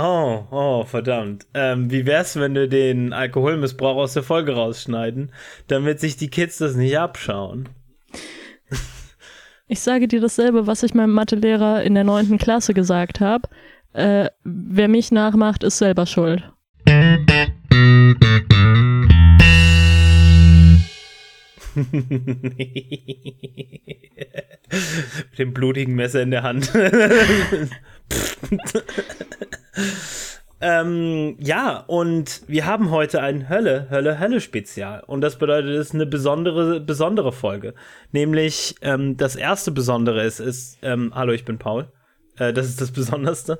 Oh, oh, verdammt. Ähm, wie wär's, wenn wir den Alkoholmissbrauch aus der Folge rausschneiden, damit sich die Kids das nicht abschauen? Ich sage dir dasselbe, was ich meinem Mathelehrer in der neunten Klasse gesagt habe. Äh, wer mich nachmacht, ist selber schuld. Mit dem blutigen Messer in der Hand. ähm, ja, und wir haben heute ein Hölle, Hölle, Hölle Spezial. Und das bedeutet, es ist eine besondere, besondere Folge. Nämlich, ähm, das erste Besondere ist, ist, ähm, hallo, ich bin Paul. Äh, das ist das Besonderste.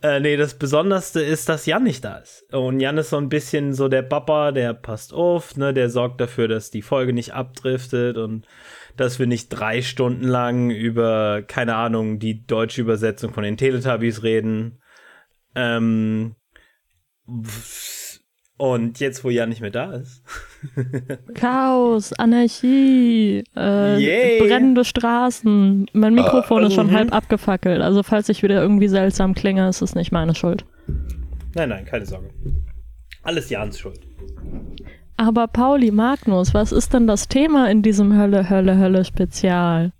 Äh, nee, das Besonderste ist, dass Jan nicht da ist. Und Jan ist so ein bisschen so der Papa, der passt auf, ne, der sorgt dafür, dass die Folge nicht abdriftet und dass wir nicht drei Stunden lang über, keine Ahnung, die deutsche Übersetzung von den Teletubbies reden. Ähm, und jetzt, wo Jan nicht mehr da ist. Chaos, Anarchie, äh, brennende Straßen. Mein Mikrofon uh, ist schon uh, halb abgefackelt. Also falls ich wieder irgendwie seltsam klinge, ist es nicht meine Schuld. Nein, nein, keine Sorge. Alles Jans Schuld. Aber Pauli, Magnus, was ist denn das Thema in diesem Hölle, Hölle, Hölle Spezial?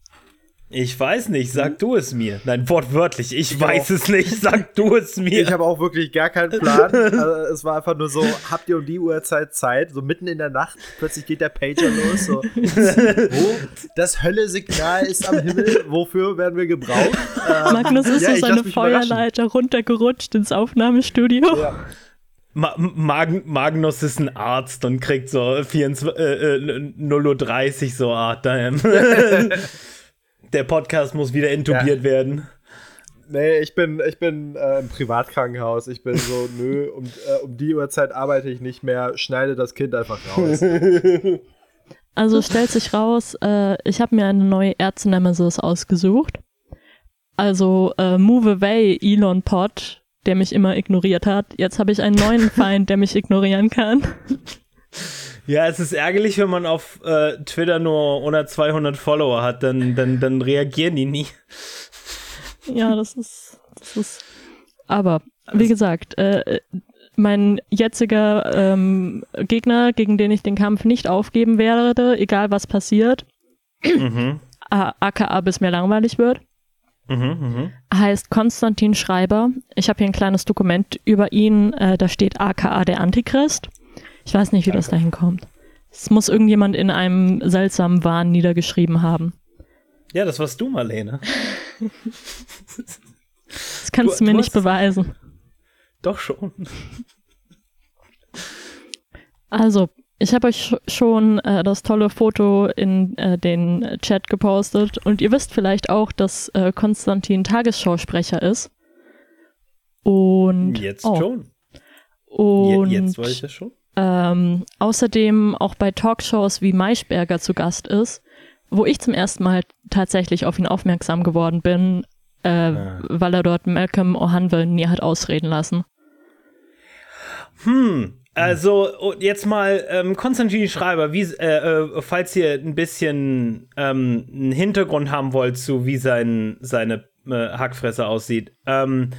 Ich weiß nicht, sag du es mir. Nein, wortwörtlich, ich, ich weiß auch. es nicht, sag du es mir. Ich habe auch wirklich gar keinen Plan. also, es war einfach nur so, habt ihr um die Uhrzeit Zeit? So mitten in der Nacht, plötzlich geht der Pager los. So, wo? Das Hölle-Signal ist am Himmel, wofür werden wir gebraucht? Ähm, Magnus ist ja, so seine Feuerleiter runtergerutscht ins Aufnahmestudio. Ja. Ma Mag Magnus ist ein Arzt und kriegt so 24, äh, äh, 0.30 Uhr so, ah, damn. Der Podcast muss wieder intubiert ja. werden. Nee, ich bin, ich bin äh, im Privatkrankenhaus. Ich bin so, nö, um, äh, um die Uhrzeit arbeite ich nicht mehr, schneide das Kind einfach raus. Also stellt sich raus, äh, ich habe mir eine neue Ärzte-Nemesis ausgesucht. Also äh, Move Away Elon Pod, der mich immer ignoriert hat. Jetzt habe ich einen neuen Feind, der mich ignorieren kann. Ja, es ist ärgerlich, wenn man auf äh, Twitter nur unter 200 Follower hat, dann, dann, dann reagieren die nie. Ja, das ist, das ist. Aber, wie gesagt, äh, mein jetziger ähm, Gegner, gegen den ich den Kampf nicht aufgeben werde, egal was passiert, mhm. aka bis mir langweilig wird, mhm, mh. heißt Konstantin Schreiber. Ich habe hier ein kleines Dokument über ihn, äh, da steht aka der Antichrist. Ich weiß nicht, wie Danke. das dahin kommt. Es muss irgendjemand in einem seltsamen Wahn niedergeschrieben haben. Ja, das warst du, Marlene. das kannst du, du mir du nicht beweisen. Doch schon. Also, ich habe euch schon äh, das tolle Foto in äh, den Chat gepostet und ihr wisst vielleicht auch, dass äh, Konstantin Tagesschausprecher ist. Und jetzt oh. schon. Und Je jetzt weiß ich das schon ähm, außerdem auch bei Talkshows wie Maischberger zu Gast ist, wo ich zum ersten Mal tatsächlich auf ihn aufmerksam geworden bin, äh, ah. weil er dort Malcolm O'Hanwe nie hat ausreden lassen. Hm, also jetzt mal ähm, Konstantin Schreiber, wie, äh, äh, falls ihr ein bisschen ähm, einen Hintergrund haben wollt zu wie sein, seine äh, Hackfresse aussieht. Ähm,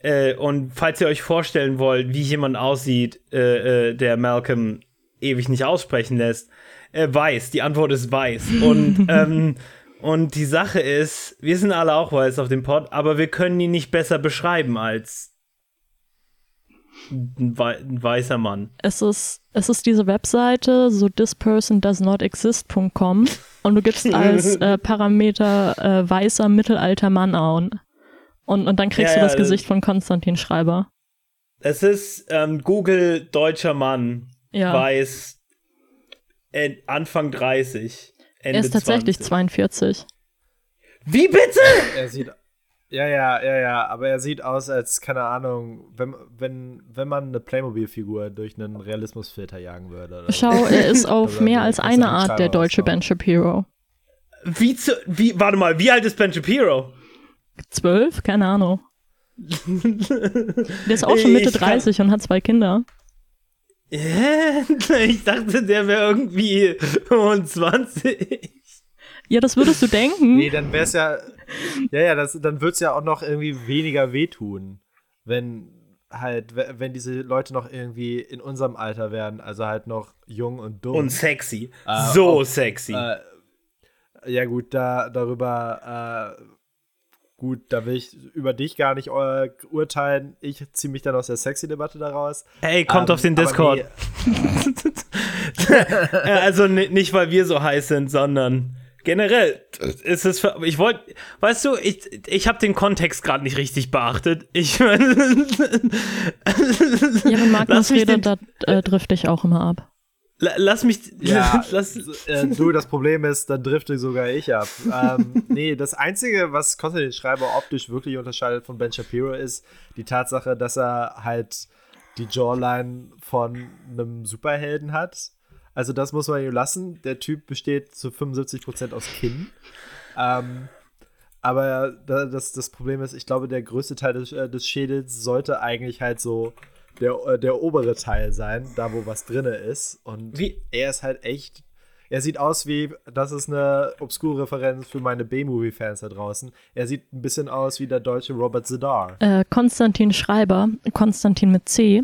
äh, und falls ihr euch vorstellen wollt, wie jemand aussieht, äh, der Malcolm ewig nicht aussprechen lässt, äh, weiß. Die Antwort ist weiß. Und, ähm, und die Sache ist, wir sind alle auch weiß auf dem Pod, aber wir können ihn nicht besser beschreiben als ein, weißer Mann. Es ist, es ist diese Webseite, so thispersondoesnotexist.com und du gibst als äh, Parameter äh, weißer mittelalter Mann an. Und, und dann kriegst ja, du das ja, Gesicht von Konstantin Schreiber. Es ist ähm, Google deutscher Mann, ja. weiß Anfang 30. Ende er ist tatsächlich 20. 42. Wie bitte? Er sieht. Ja, ja, ja, ja, aber er sieht aus als, keine Ahnung, wenn, wenn, wenn man eine Playmobil-Figur durch einen Realismusfilter jagen würde. Schau, er ist auf mehr als eine Art der deutsche Ben Shapiro. Wie zu, wie, warte mal, wie alt ist Ben Shapiro? zwölf? Keine Ahnung. Der ist auch schon Mitte 30 und hat zwei Kinder. Ich dachte, der wäre irgendwie 25. Ja, das würdest du denken. Nee, dann wär's ja. Ja, ja, das, dann wird's ja auch noch irgendwie weniger wehtun. Wenn. halt, wenn diese Leute noch irgendwie in unserem Alter wären, also halt noch jung und dumm. Und sexy. Äh, so ob, sexy. Äh, ja, gut, da darüber, äh, gut, da will ich über dich gar nicht äh, urteilen. Ich ziehe mich dann aus der Sexy-Debatte daraus. Hey, kommt ähm, auf den Discord. Nee. also nicht, weil wir so heiß sind, sondern generell ist es für, ich wollte, weißt du, ich, ich habe den Kontext gerade nicht richtig beachtet. Ich ja, wenn Magnus redet, da äh, drifte ich auch immer ab. Lass mich. Ja, lass, äh, du, das Problem ist, dann drifte sogar ich ab. ähm, nee, das Einzige, was Konstantin Schreiber optisch wirklich unterscheidet von Ben Shapiro, ist die Tatsache, dass er halt die Jawline von einem Superhelden hat. Also, das muss man ihm lassen. Der Typ besteht zu 75% aus Kinn. Ähm, aber das, das Problem ist, ich glaube, der größte Teil des, äh, des Schädels sollte eigentlich halt so der, äh, der obere Teil sein, da wo was drinne ist. Und wie? er ist halt echt. Er sieht aus wie, das ist eine obskure Referenz für meine B-Movie-Fans da draußen. Er sieht ein bisschen aus wie der deutsche Robert Zedar. Äh, Konstantin Schreiber, Konstantin mit C,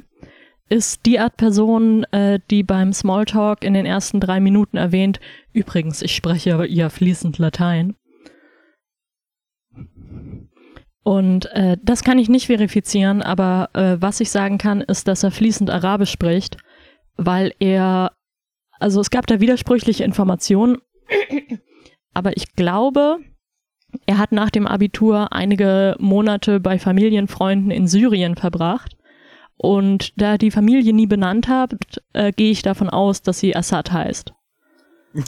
ist die Art Person, äh, die beim Smalltalk in den ersten drei Minuten erwähnt, übrigens, ich spreche ja fließend Latein. Und äh, das kann ich nicht verifizieren, aber äh, was ich sagen kann, ist, dass er fließend Arabisch spricht, weil er, also es gab da widersprüchliche Informationen, aber ich glaube, er hat nach dem Abitur einige Monate bei Familienfreunden in Syrien verbracht. Und da die Familie nie benannt hat, äh, gehe ich davon aus, dass sie Assad heißt.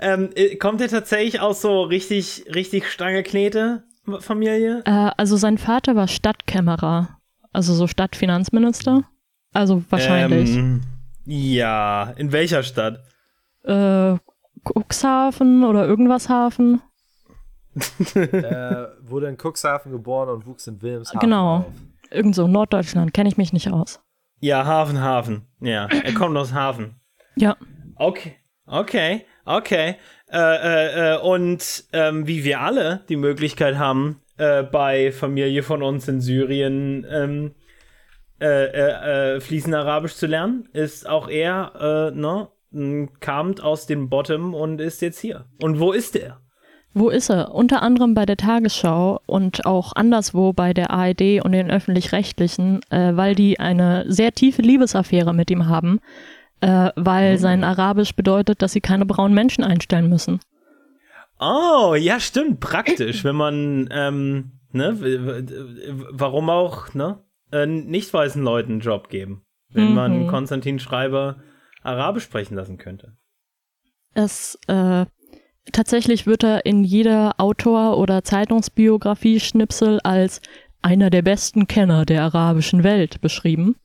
ähm, äh, kommt er tatsächlich aus so richtig, richtig Stange-Knete-Familie? Äh, also sein Vater war Stadtkämmerer, also so Stadtfinanzminister. Also wahrscheinlich. Ähm, ja, in welcher Stadt? Äh, Cuxhaven oder irgendwas Hafen. Er wurde in Cuxhaven geboren und wuchs in Wilhelmshaven Genau, auf. irgend so Norddeutschland, kenne ich mich nicht aus. Ja, Hafen, Hafen. Ja, er kommt aus Hafen. Ja. Okay, okay. Okay. Äh, äh, äh, und ähm, wie wir alle die Möglichkeit haben, äh, bei Familie von uns in Syrien ähm, äh, äh, fließend Arabisch zu lernen, ist auch er, ne, kam aus dem Bottom und ist jetzt hier. Und wo ist er? Wo ist er? Unter anderem bei der Tagesschau und auch anderswo bei der ARD und den öffentlich-rechtlichen, äh, weil die eine sehr tiefe Liebesaffäre mit ihm haben äh, weil mhm. sein Arabisch bedeutet, dass sie keine braunen Menschen einstellen müssen. Oh, ja, stimmt, praktisch, wenn man, ähm, ne, warum auch, ne, äh, nicht weißen Leuten einen Job geben, wenn mhm. man Konstantin Schreiber Arabisch sprechen lassen könnte. Es, äh, tatsächlich wird er in jeder Autor- oder Zeitungsbiografie-Schnipsel als einer der besten Kenner der arabischen Welt beschrieben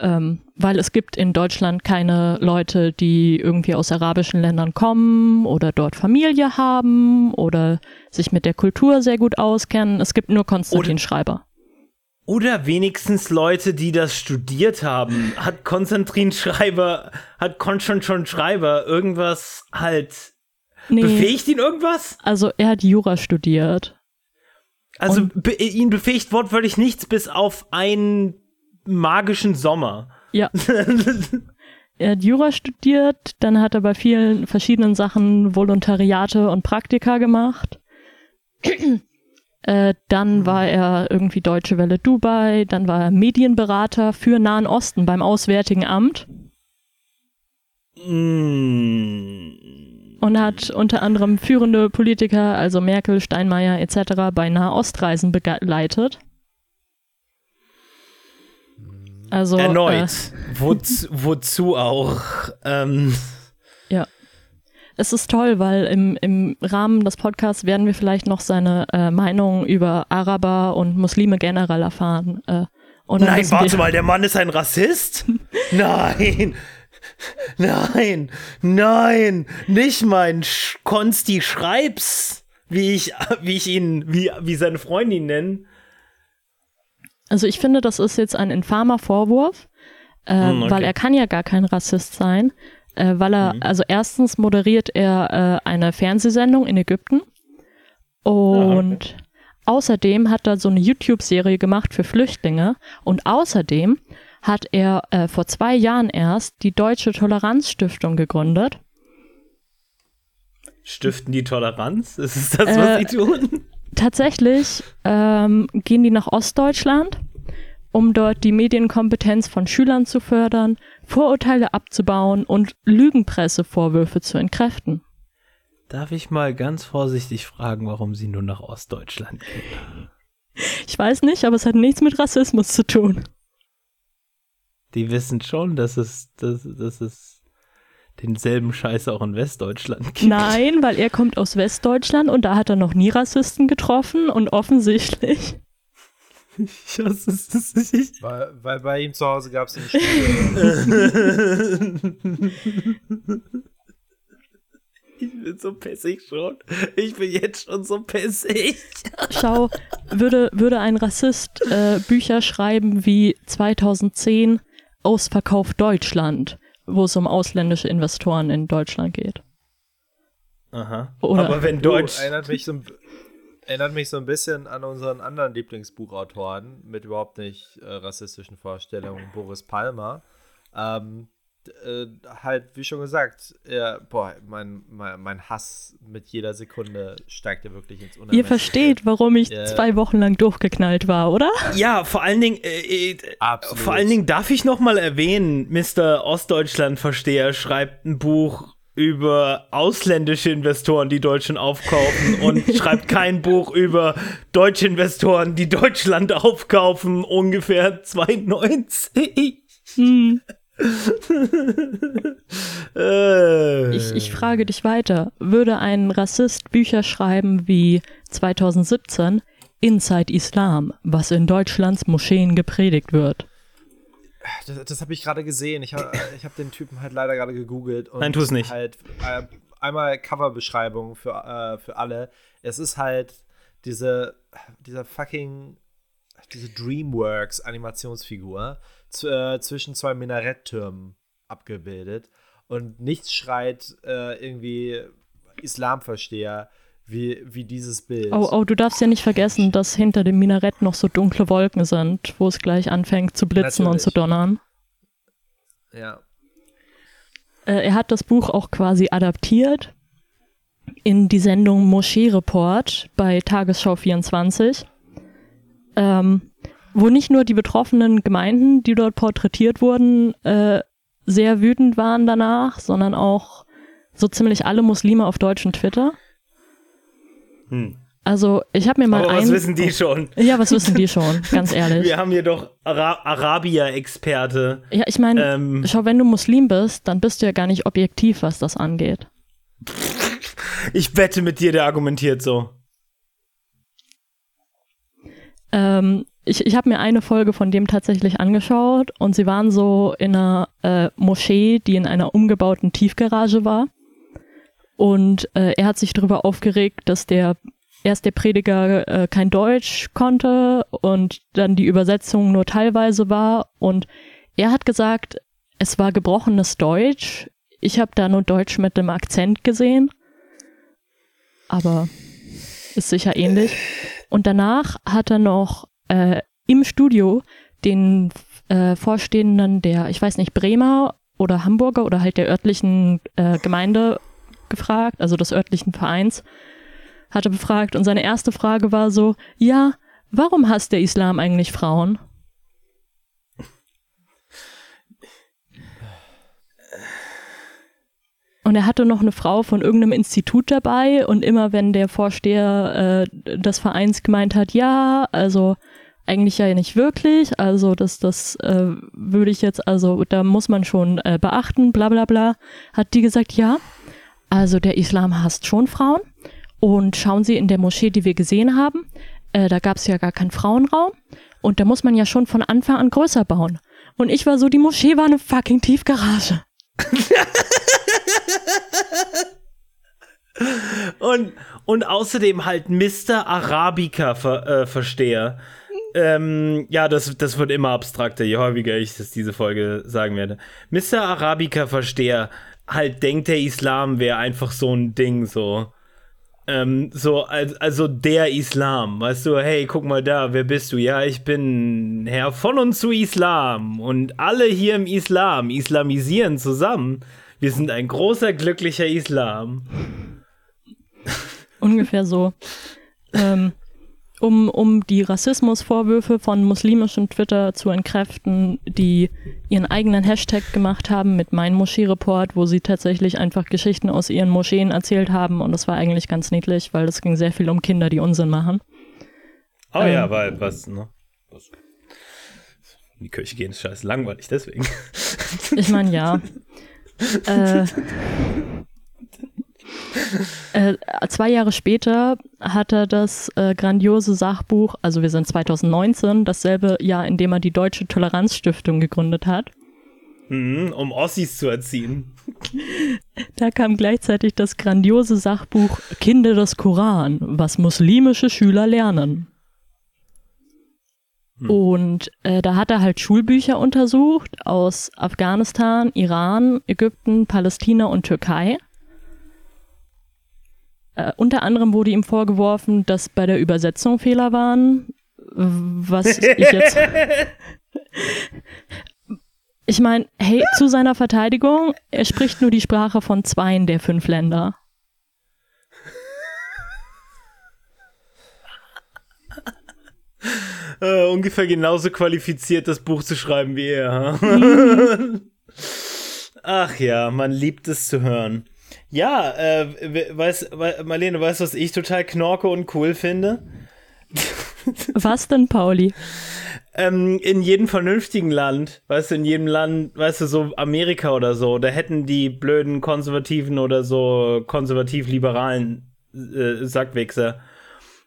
ähm, weil es gibt in Deutschland keine Leute, die irgendwie aus arabischen Ländern kommen oder dort Familie haben oder sich mit der Kultur sehr gut auskennen. Es gibt nur Konstantin oder, Schreiber. Oder wenigstens Leute, die das studiert haben. Hat Konstantin Schreiber, hat Konstantin Schreiber irgendwas halt nee, befähigt ihn irgendwas? Also er hat Jura studiert. Also be ihn befähigt wortwörtlich nichts bis auf ein magischen Sommer. Ja. er hat Jura studiert, dann hat er bei vielen verschiedenen Sachen Volontariate und Praktika gemacht. äh, dann war er irgendwie Deutsche Welle Dubai, dann war er Medienberater für Nahen Osten beim Auswärtigen Amt. Mm. Und hat unter anderem führende Politiker, also Merkel, Steinmeier etc., bei Nahostreisen begleitet. Also, Erneut. Äh, wozu, wozu auch? Ähm. Ja. Es ist toll, weil im, im Rahmen des Podcasts werden wir vielleicht noch seine äh, Meinung über Araber und Muslime generell erfahren. Äh, Nein, warte mal, der Mann ist ein Rassist? Nein! Nein! Nein! Nicht mein Sch Konsti Schreibs, wie ich, wie ich ihn, wie, wie seine Freunde ihn nennen. Also ich finde, das ist jetzt ein infamer Vorwurf, äh, mm, okay. weil er kann ja gar kein Rassist sein, äh, weil er, mhm. also erstens moderiert er äh, eine Fernsehsendung in Ägypten und ah, okay. außerdem hat er so eine YouTube-Serie gemacht für Flüchtlinge. Und außerdem hat er äh, vor zwei Jahren erst die Deutsche Toleranzstiftung gegründet. Stiften die Toleranz? Ist es das, was Äh, sie tun? Tatsächlich ähm, gehen die nach Ostdeutschland, um dort die Medienkompetenz von Schülern zu fördern, Vorurteile abzubauen und Lügenpressevorwürfe zu entkräften. Darf ich mal ganz vorsichtig fragen, warum sie nur nach Ostdeutschland gehen? Ich weiß nicht, aber es hat nichts mit Rassismus zu tun. Die wissen schon, dass es, dass, dass es denselben Scheiß auch in Westdeutschland gibt. Nein, weil er kommt aus Westdeutschland und da hat er noch nie Rassisten getroffen und offensichtlich. Ich hasse es nicht. Weil, weil bei ihm zu Hause gab es Schule. Ich bin so pissig schon. Ich bin jetzt schon so pissig. Schau, würde, würde ein Rassist äh, Bücher schreiben wie 2010 Ausverkauf Deutschland, wo es um ausländische Investoren in Deutschland geht. Aha. Oder- Aber wenn Du, Deutsch. erinnert, mich so, ein- erinnert mich so ein bisschen an unseren anderen Lieblingsbuchautoren mit überhaupt nicht äh, rassistischen Vorstellungen, Boris Palmer. Ähm, äh, halt, wie schon gesagt, er, boah, mein, mein, mein Hass mit jeder Sekunde steigt ja wirklich ins Unermessliche. Ihr versteht, warum ich Ja. zwei Wochen lang durchgeknallt war, oder? Ja, vor allen Dingen, äh, äh, vor allen Dingen darf ich noch mal erwähnen, Mr. Ostdeutschland-Versteher schreibt ein Buch über ausländische Investoren, die Deutschland aufkaufen und schreibt kein Buch über deutsche Investoren, die Deutschland aufkaufen, ungefähr 92. Hm. Äh. Ich, ich frage dich weiter. Würde ein Rassist Bücher schreiben wie 2017 Inside Islam, was in Deutschlands Moscheen gepredigt wird? Das, das habe ich gerade gesehen. Ich habe ich hab den Typen halt leider gerade gegoogelt. Und Nein, tu es nicht. Halt, äh, einmal Coverbeschreibung für, äh, für alle. Es ist halt diese, dieser fucking, diese Dreamworks Animationsfigur z- äh, zwischen zwei Minaretttürmen abgebildet. Und nichts schreit äh, irgendwie Islamversteher wie, wie dieses Bild. Oh, oh, du darfst ja nicht vergessen, dass hinter dem Minarett noch so dunkle Wolken sind, wo es gleich anfängt zu blitzen und Natürlich. zu donnern. Ja. Äh, er hat das Buch auch quasi adaptiert in die Sendung Moschee Report bei Tagesschau 24, ähm, wo nicht nur die betroffenen Gemeinden, die dort porträtiert wurden, äh, sehr wütend waren danach, sondern auch so ziemlich alle Muslime auf deutschem Twitter. Hm. Also ich habe mir mal Aber ein... was wissen die schon? Ja, was wissen die schon, ganz ehrlich. Wir haben hier doch Ara Arabier-Experte. Ja, ich meine, Ähm, schau, wenn du Muslim bist, dann bist du ja gar nicht objektiv, was das angeht. ich wette mit dir, der argumentiert so. Ähm, ich ich habe mir eine Folge von dem tatsächlich angeschaut und sie waren so in einer äh, Moschee, die in einer umgebauten Tiefgarage war. Und äh, er hat sich darüber aufgeregt, dass der erst der Prediger äh, kein Deutsch konnte und dann die Übersetzung nur teilweise war. Und er hat gesagt, es war gebrochenes Deutsch. Ich habe da nur Deutsch mit dem Akzent gesehen. Aber ist sicher ähnlich. Und danach hat er noch äh, im Studio den äh, Vorstehenden der, ich weiß nicht, Bremer oder Hamburger oder halt der örtlichen äh, Gemeinde gefragt, also des örtlichen Vereins, hat er befragt und seine erste Frage war so, ja, warum hasst der Islam eigentlich Frauen? Und er hatte noch eine Frau von irgendeinem Institut dabei und immer wenn der Vorsteher äh, des Vereins gemeint hat, ja, also eigentlich ja nicht wirklich, also das, das äh, würde ich jetzt, also da muss man schon äh, beachten, bla bla bla, hat die gesagt, ja, also der Islam hasst schon Frauen und schauen Sie in der Moschee, die wir gesehen haben, äh, da gab es ja gar keinen Frauenraum und da muss man ja schon von Anfang an größer bauen. Und ich war so, die Moschee war eine fucking Tiefgarage. Und, und außerdem halt Mr. Arabica-Versteher. Ähm, ja, das, das wird immer abstrakter, je häufiger ich das diese Folge sagen werde. Mr. Arabica-Versteher halt denkt, der Islam wäre einfach so ein Ding, so. Ähm, so, also der Islam, weißt du, hey, guck mal da, wer bist du? Ja, ich bin Herr von und zu Islam und alle hier im Islam islamisieren zusammen. Wir sind ein großer, glücklicher Islam. Ungefähr so. Ähm, um, um die Rassismusvorwürfe von muslimischem Twitter zu entkräften, die ihren eigenen Hashtag gemacht haben mit Mein Moschee-Report, wo sie tatsächlich einfach Geschichten aus ihren Moscheen erzählt haben und das war eigentlich ganz niedlich, weil es ging sehr viel um Kinder, die Unsinn machen. Oh ähm, ja, weil was, ne? Was? In die Kirche gehen ist scheiße langweilig, deswegen. Ich meine, ja. äh, äh, zwei Jahre später hat er das äh, grandiose Sachbuch, also wir sind 2019, dasselbe Jahr, in dem er die Deutsche Toleranzstiftung gegründet hat. Mhm, um Ossis zu erziehen. Da kam gleichzeitig das grandiose Sachbuch Kinder des Koran, was muslimische Schüler lernen. Hm. Und äh, da hat er halt Schulbücher untersucht aus Afghanistan, Iran, Ägypten, Palästina und Türkei. Äh, unter anderem wurde ihm vorgeworfen, dass bei der Übersetzung Fehler waren, was ich jetzt. ich meine, hey, zu seiner Verteidigung, er spricht nur die Sprache von zweien der fünf Länder. Uh, ungefähr genauso qualifiziert, das Buch zu schreiben wie er. Mhm. Ach ja, man liebt es zu hören. Ja, äh, weiß, Marlene, weißt du, was ich total knorke und cool finde? Was denn, Pauli? Ähm, in jedem vernünftigen Land, weißt du, in jedem Land, weißt du, so Amerika oder so, da hätten die blöden Konservativen oder so konservativ-liberalen äh, Sackwichser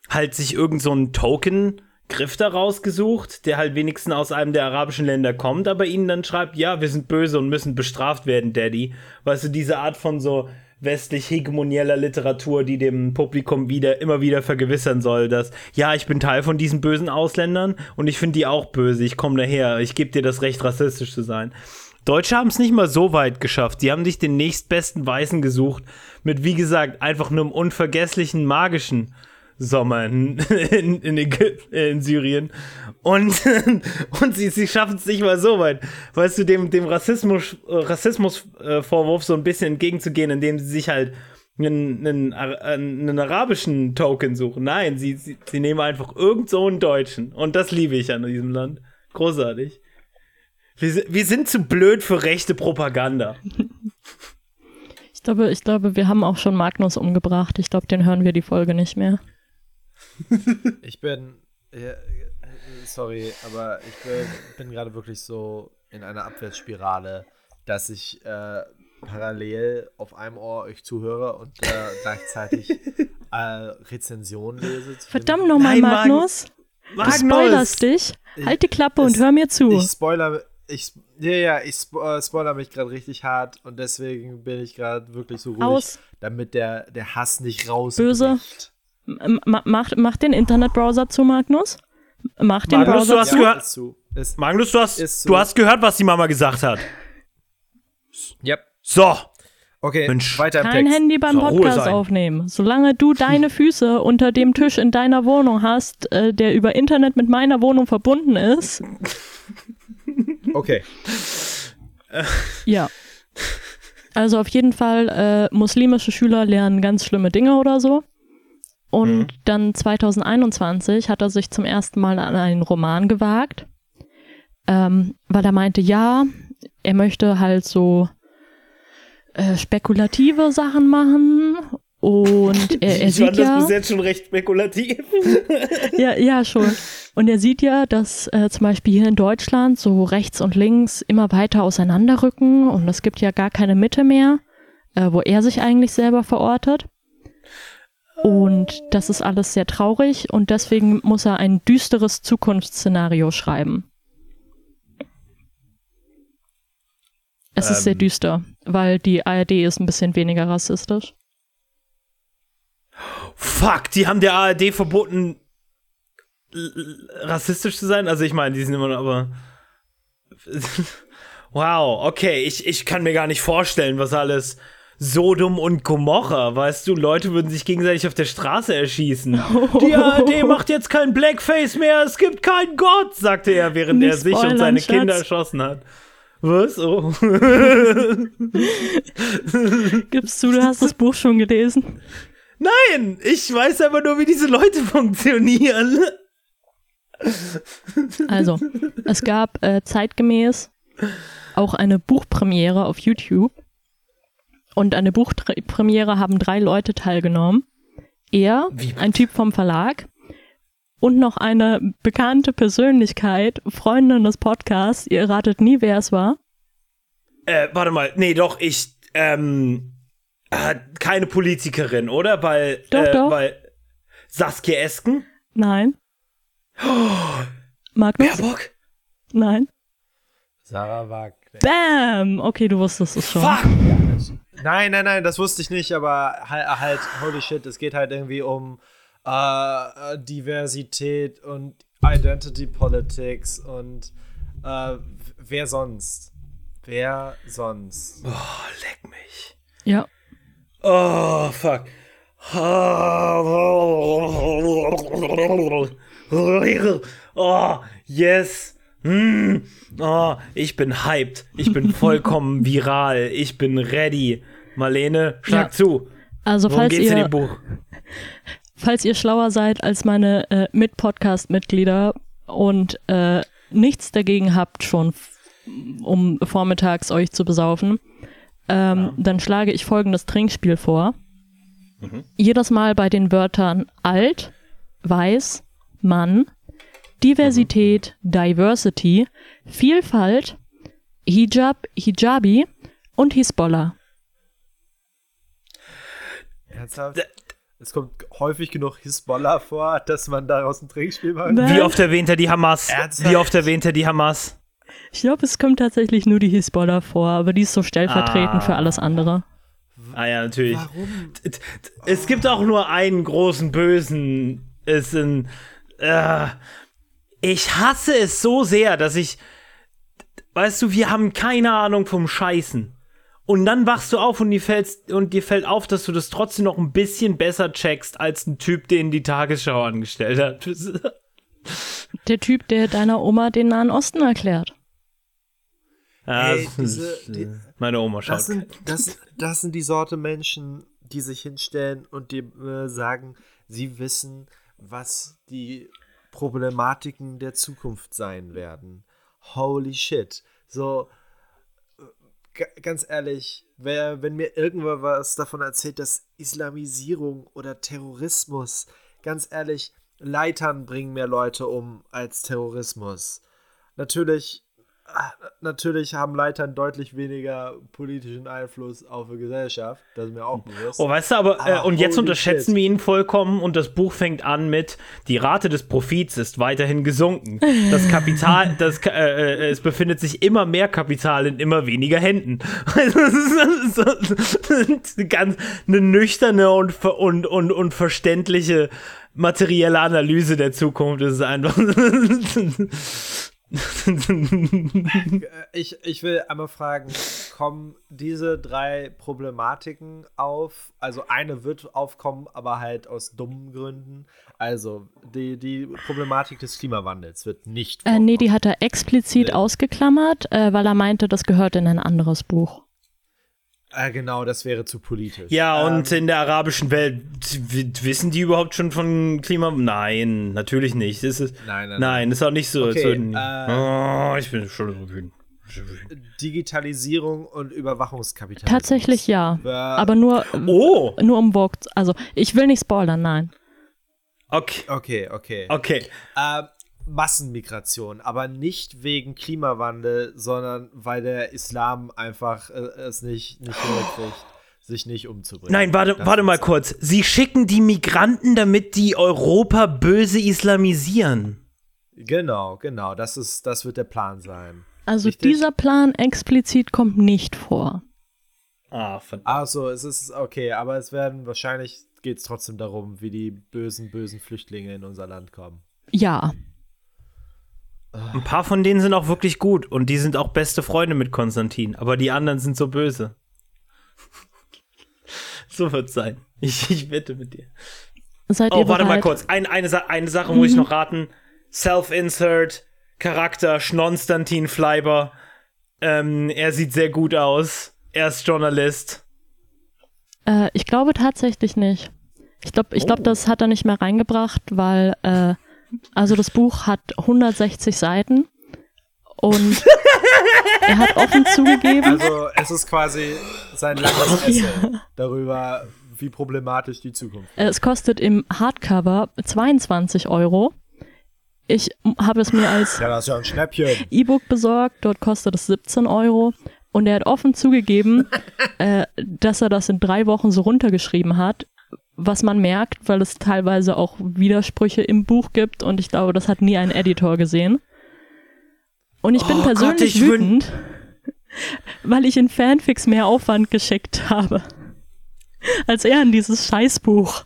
halt sich irgend so einen Token Griff da rausgesucht, der halt wenigstens aus einem der arabischen Länder kommt, aber ihnen dann schreibt, ja, wir sind böse und müssen bestraft werden, Daddy. Weißt du, diese Art von so westlich hegemonieller Literatur, die dem Publikum wieder immer wieder vergewissern soll, dass ja, ich bin Teil von diesen bösen Ausländern und ich finde die auch böse. Ich komme daher, ich gebe dir das Recht, rassistisch zu sein. Deutsche haben es nicht mal so weit geschafft. Die haben sich den nächstbesten Weißen gesucht, mit wie gesagt einfach einem unvergesslichen magischen Sommer in, in, in, in Syrien. Und, und sie, sie schaffen es nicht mal so weit, weißt du, dem, dem Rassismus, Rassismusvorwurf so ein bisschen entgegenzugehen, indem sie sich halt einen, einen, einen arabischen Token suchen. Nein, sie, sie, sie nehmen einfach irgend so einen Deutschen. Und das liebe ich an diesem Land. Großartig. Wir, wir sind zu blöd für rechte Propaganda. Ich glaube, ich glaube, wir haben auch schon Magnus umgebracht. Ich glaube, den hören wir die Folge nicht mehr. ich bin, ja, sorry, aber ich bin, bin gerade wirklich so in einer Abwärtsspirale, dass ich äh, parallel auf einem Ohr euch zuhöre und äh, gleichzeitig äh, Rezensionen lese. Verdammt nochmal, Magnus. Magnus. Du spoilerst dich. halt die Klappe und hör mir zu. Ich spoiler, ich, ja, ja, ich spo äh, spoiler mich gerade richtig hart und deswegen bin ich gerade wirklich so ruhig, Aus. damit der, der Hass nicht raus. Böse. Mach, mach den Internetbrowser zu, Magnus. Mach den Magnus, Browser du hast zu. Gehört, zu. Ist, Magnus, du hast, du hast gehört, was die Mama gesagt hat. Yep. So. Okay, Mensch. weiter im Kein Text. Handy beim Podcast aufnehmen. Solange du deine Füße unter dem Tisch in deiner Wohnung hast, äh, der über Internet mit meiner Wohnung verbunden ist. Okay. ja. Also auf jeden Fall, äh, muslimische Schüler lernen ganz schlimme Dinge oder so. Und mhm. dann 2021 hat er sich zum ersten Mal an einen Roman gewagt, ähm, weil er meinte, ja, er möchte halt so äh, spekulative Sachen machen und er, er ich sieht fand ja, das bis jetzt schon recht spekulativ. ja, ja, schon. Und er sieht ja, dass äh, zum Beispiel hier in Deutschland so rechts und links immer weiter auseinanderrücken und es gibt ja gar keine Mitte mehr, äh, wo er sich eigentlich selber verortet. Und das ist alles sehr traurig und deswegen muss er ein düsteres Zukunftsszenario schreiben. Es ähm, ist sehr ähm. düster, weil die ARD ist ein bisschen weniger rassistisch. Fuck, die haben der ARD verboten, rassistisch zu sein. Also ich meine, die sind immer noch, aber. wow, okay, ich, ich kann mir gar nicht vorstellen, was alles Sodom und Gomorra, weißt du, Leute würden sich gegenseitig auf der Straße erschießen. Die ARD macht jetzt kein Blackface mehr, es gibt keinen Gott, sagte er, während Nicht er sich und spoilern, seine Schatz. Kinder erschossen hat. Was? Oh. Gibst du, du hast das Buch schon gelesen? Nein, ich weiß aber nur, wie diese Leute funktionieren. Also, es gab äh, zeitgemäß auch eine Buchpremiere auf YouTube. Und an der Buchpremiere haben drei Leute teilgenommen. Er, Wie- ein Typ vom Verlag und noch eine bekannte Persönlichkeit, Freundin des Podcasts. Ihr ratet nie, wer es war. Äh, warte mal, nee, doch, ich, ähm, äh, keine Politikerin, oder? Weil, Doch, äh, doch. weil Saskia Esken? Nein. Magnus? Baerbock? Nein. Sarah Wagner. Bam! Okay, du wusstest es schon. Fuck! Nein, nein, nein, das wusste ich nicht, aber halt, halt holy shit, es geht halt irgendwie um äh, Diversität und Identity Politics und äh, wer sonst? Wer sonst? Oh, leck mich. Ja. Oh, fuck. Oh, yes. Hm. Oh, ich bin hyped. Ich bin vollkommen viral. Ich bin ready. Marlene, schlag Ja. zu. Also, Worum falls ihr, falls ihr schlauer seid als meine äh, Mit-Podcast-Mitglieder und äh, nichts dagegen habt, schon um vormittags euch zu besaufen, ähm, dann schlage ich folgendes Trinkspiel vor. Jedes Mal bei den Wörtern alt, weiß, Mann, Diversität, Diversity, Vielfalt, Hijab, Hijabi und Hisbollah. Ernsthaft? Es kommt häufig genug Hisbollah vor, dass man daraus ein Trinkspiel macht. Wie oft erwähnt er die Hamas? Ernsthaft? Wie oft erwähnt er die Hamas? Ich glaube, es kommt tatsächlich nur die Hisbollah vor, aber die ist so stellvertretend Ah. für alles andere. Ah ja, natürlich. Warum? T- t- Es gibt auch nur einen großen Bösen. Es sind. Äh, ich hasse es so sehr, dass ich. Weißt du, wir haben keine Ahnung vom Scheißen. Und dann wachst du auf und dir, fällst, und dir fällt auf, dass du das trotzdem noch ein bisschen besser checkst als ein Typ, den die Tagesschau angestellt hat. Der Typ, der deiner Oma den Nahen Osten erklärt. Ja, Ey, das diese- ist, die- äh, meine Oma schaut. Das sind, das, das sind die Sorte Menschen, die sich hinstellen und dir äh, sagen, sie wissen, was die Problematiken der Zukunft sein werden. Holy shit. So, äh, ganz ehrlich, wer, wenn mir irgendwer was davon erzählt, dass Islamisierung oder Terrorismus, ganz ehrlich, Leitern bringen mehr Leute um als Terrorismus. Natürlich, natürlich haben Leitern deutlich weniger politischen Einfluss auf die Gesellschaft. Das ist mir auch bewusst. Oh, weißt du, aber, äh, Aber und jetzt unterschätzen shit. wir ihn vollkommen und das Buch fängt an mit, die Rate des Profits ist weiterhin gesunken. Das Kapital, das, äh, äh, es befindet sich immer mehr Kapital in immer weniger Händen. Das ist, ganz eine nüchterne und, und, und, und verständliche materielle Analyse der Zukunft. Das ist einfach. Äh, Ich, ich will einmal fragen, kommen diese drei Problematiken auf? Also eine wird aufkommen, aber halt aus dummen Gründen. Also die, die Problematik des Klimawandels wird nicht Äh, nee, die hat er explizit Nee. ausgeklammert, äh, weil er meinte, das gehört in ein anderes Buch. Äh, genau, das wäre zu politisch. Ja, Ähm, und in der arabischen Welt, wissen die überhaupt schon von Klima? Nein, natürlich nicht. Das ist, Nein, nein, nein, ist auch nicht so. Okay, würden- äh, oh, ich bin schon so wütend. Digitalisierung und Überwachungskapitalismus. Tatsächlich ja. Äh, Aber nur, Oh, nur um Vogue. Also, ich will nicht spoilern, nein. okay, Okay, okay. okay. Äh, Massenmigration, aber nicht wegen Klimawandel, sondern weil der Islam einfach äh, es nicht, nicht hinkriegt, sich nicht umzubringen. Nein, warte, Das warte mal kurz. Sie schicken die Migranten, damit die Europa böse islamisieren. Genau, genau. Das ist, das wird der Plan sein. Also, Richtig. dieser Plan explizit kommt nicht vor. Ah, verdammt. Achso, es ist okay, aber es werden wahrscheinlich geht es trotzdem darum, wie die bösen, bösen Flüchtlinge in unser Land kommen. Ja. Ein paar von denen sind auch wirklich gut und die sind auch beste Freunde mit Konstantin, aber die anderen sind so böse. So wird's sein. Ich, ich wette mit dir. Seid oh, warte bereit? mal kurz. Ein, eine, eine Sache muss ich noch raten. Self-Insert, Charakter, Schnonstantin Fleiber. Ähm, er sieht sehr gut aus. Er ist Journalist. Äh, ich glaube tatsächlich nicht. Ich glaube, ich glaub, Oh. das hat er nicht mehr reingebracht, weil, äh, also das Buch hat 160 Seiten und er hat offen zugegeben, Also es ist quasi sein langes Essay darüber, wie problematisch die Zukunft ist. es kostet im Hardcover 22 Euro. Ich habe es mir als Ja, ja. E-Book besorgt, dort kostet es 17 Euro. Und er hat offen zugegeben, äh, dass er das in drei Wochen so runtergeschrieben hat, was man merkt, weil es teilweise auch Widersprüche im Buch gibt und ich glaube, das hat nie ein Editor gesehen. Und ich bin Oh Gott, persönlich ich wün- wütend, weil ich in Fanfics mehr Aufwand geschickt habe, als er in dieses Scheißbuch.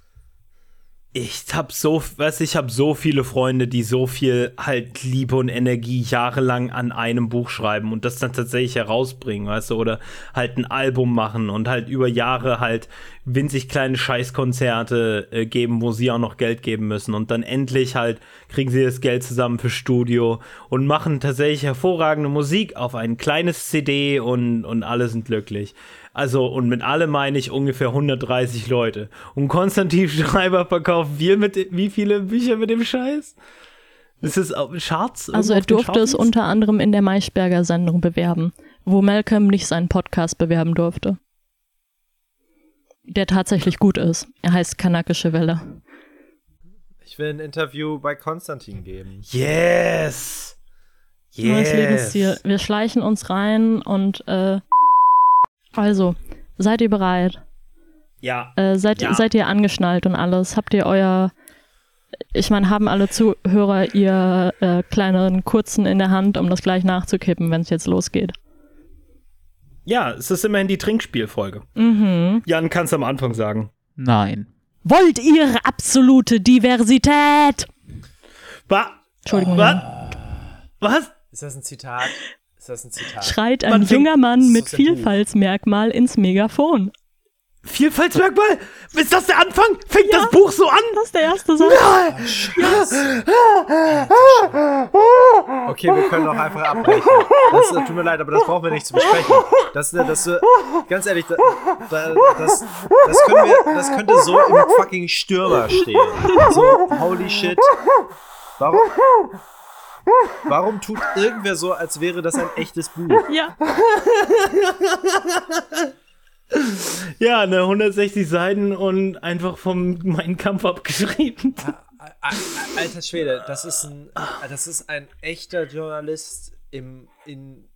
Ich hab so, du, ich hab so viele Freunde, die so viel halt Liebe und Energie jahrelang an einem Buch schreiben und das dann tatsächlich herausbringen, weißt du, oder halt ein Album machen und halt über Jahre halt winzig kleine Scheißkonzerte äh, geben, wo sie auch noch Geld geben müssen und dann endlich halt kriegen sie das Geld zusammen für Studio und machen tatsächlich hervorragende Musik auf ein kleines CD und, und alle sind glücklich. Also, und mit alle meine ich ungefähr 130 Leute. Und Konstantin Schreiber verkauft wie, mit, wie viele Bücher mit dem Scheiß? Ist es auf Charts? Also er durfte es unter anderem in der Maischberger Sendung bewerben, wo Malcolm nicht seinen Podcast bewerben durfte. Der tatsächlich gut ist. Er heißt Kanakische Welle. Ich will ein Interview bei Konstantin geben. Yes! Neues Yes! Lebensziel. Wir schleichen uns rein und äh, also, seid ihr bereit? Ja. Äh, seid, Ja. seid ihr angeschnallt und alles? Habt ihr euer ich meine, haben alle Zuhörer ihr äh, kleinen kurzen in der Hand, um das gleich nachzukippen, wenn es jetzt losgeht? Ja, es ist immerhin die Trinkspielfolge. Mhm. Jan, kannst du am Anfang sagen. Nein. Wollt ihr absolute Diversität? Wa Entschuldigung. Was? Was? Ist das ein Zitat? Ist das ein Zitat? Schreit ein Man fängt- junger Mann Das mit ja. Vielfaltsmerkmal ins Megafon. Vielfaltsmerkmal? Ist das der Anfang? Fängt das Buch so an? Das ist der erste Satz. Okay, wir können auch einfach abbrechen. Das tut mir leid, aber das brauchen wir nicht zu besprechen. Das, äh, das, äh, ganz ehrlich, da, da, das, das, können wir, das könnte so im fucking Stürmer stehen. So, holy shit. Warum, warum tut irgendwer so, als wäre das ein echtes Buch? Ja. Ja, ne, 160 Seiten und einfach vom Mein Kampf abgeschrieben. A- a- Alter Schwede, das ist ein, das ist ein echter Journalist im, in,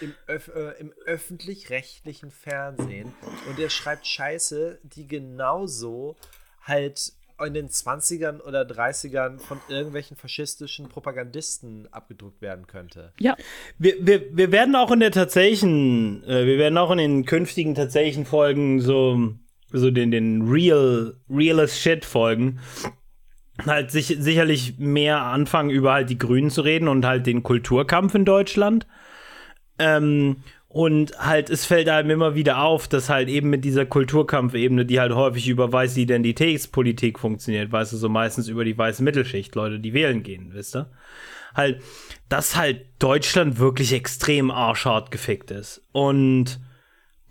im, Öf, äh, im öffentlich-rechtlichen Fernsehen und er schreibt Scheiße, die genauso halt in den 20ern oder 30ern von irgendwelchen faschistischen Propagandisten abgedruckt werden könnte. Ja. Wir, wir, wir werden auch in der tatsächlichen, äh, wir werden auch in den künftigen tatsächlichen Folgen so, so den, den real, real as shit Folgen halt sich, sicherlich mehr anfangen, über halt die Grünen zu reden und halt den Kulturkampf in Deutschland. Ähm, und halt, es fällt einem immer wieder auf, dass halt eben mit dieser Kulturkampfebene, die halt häufig über weiße Identitätspolitik funktioniert, weißt du, so meistens über die weiße Mittelschicht, Leute, die wählen gehen, wisst ihr? Halt, dass halt Deutschland wirklich extrem arschhart gefickt ist. Und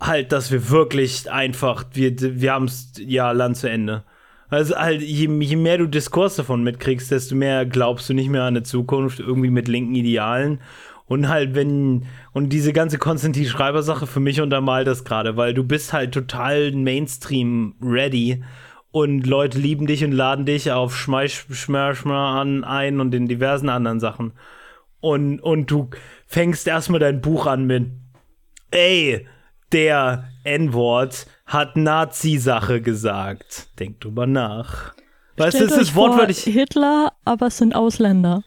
halt, dass wir wirklich einfach, wir, wir haben es ja Land zu Ende. Also halt, je, je mehr du Diskurs davon mitkriegst, desto mehr glaubst du nicht mehr an eine Zukunft, irgendwie mit linken Idealen. Und halt, wenn, und diese ganze Konstantin-Schreiber-Sache für mich untermalt das gerade, weil du bist halt total Mainstream-ready und Leute lieben dich und laden dich auf Schmeiß, Schmer, Schmer an ein und in diversen anderen Sachen. Und, und du fängst erstmal dein Buch an mit, ey, der N-Wort hat Nazi-Sache gesagt. Denk drüber nach. Weißt du, Stellt es ist wortwörtlich. Hitler, aber es sind Ausländer.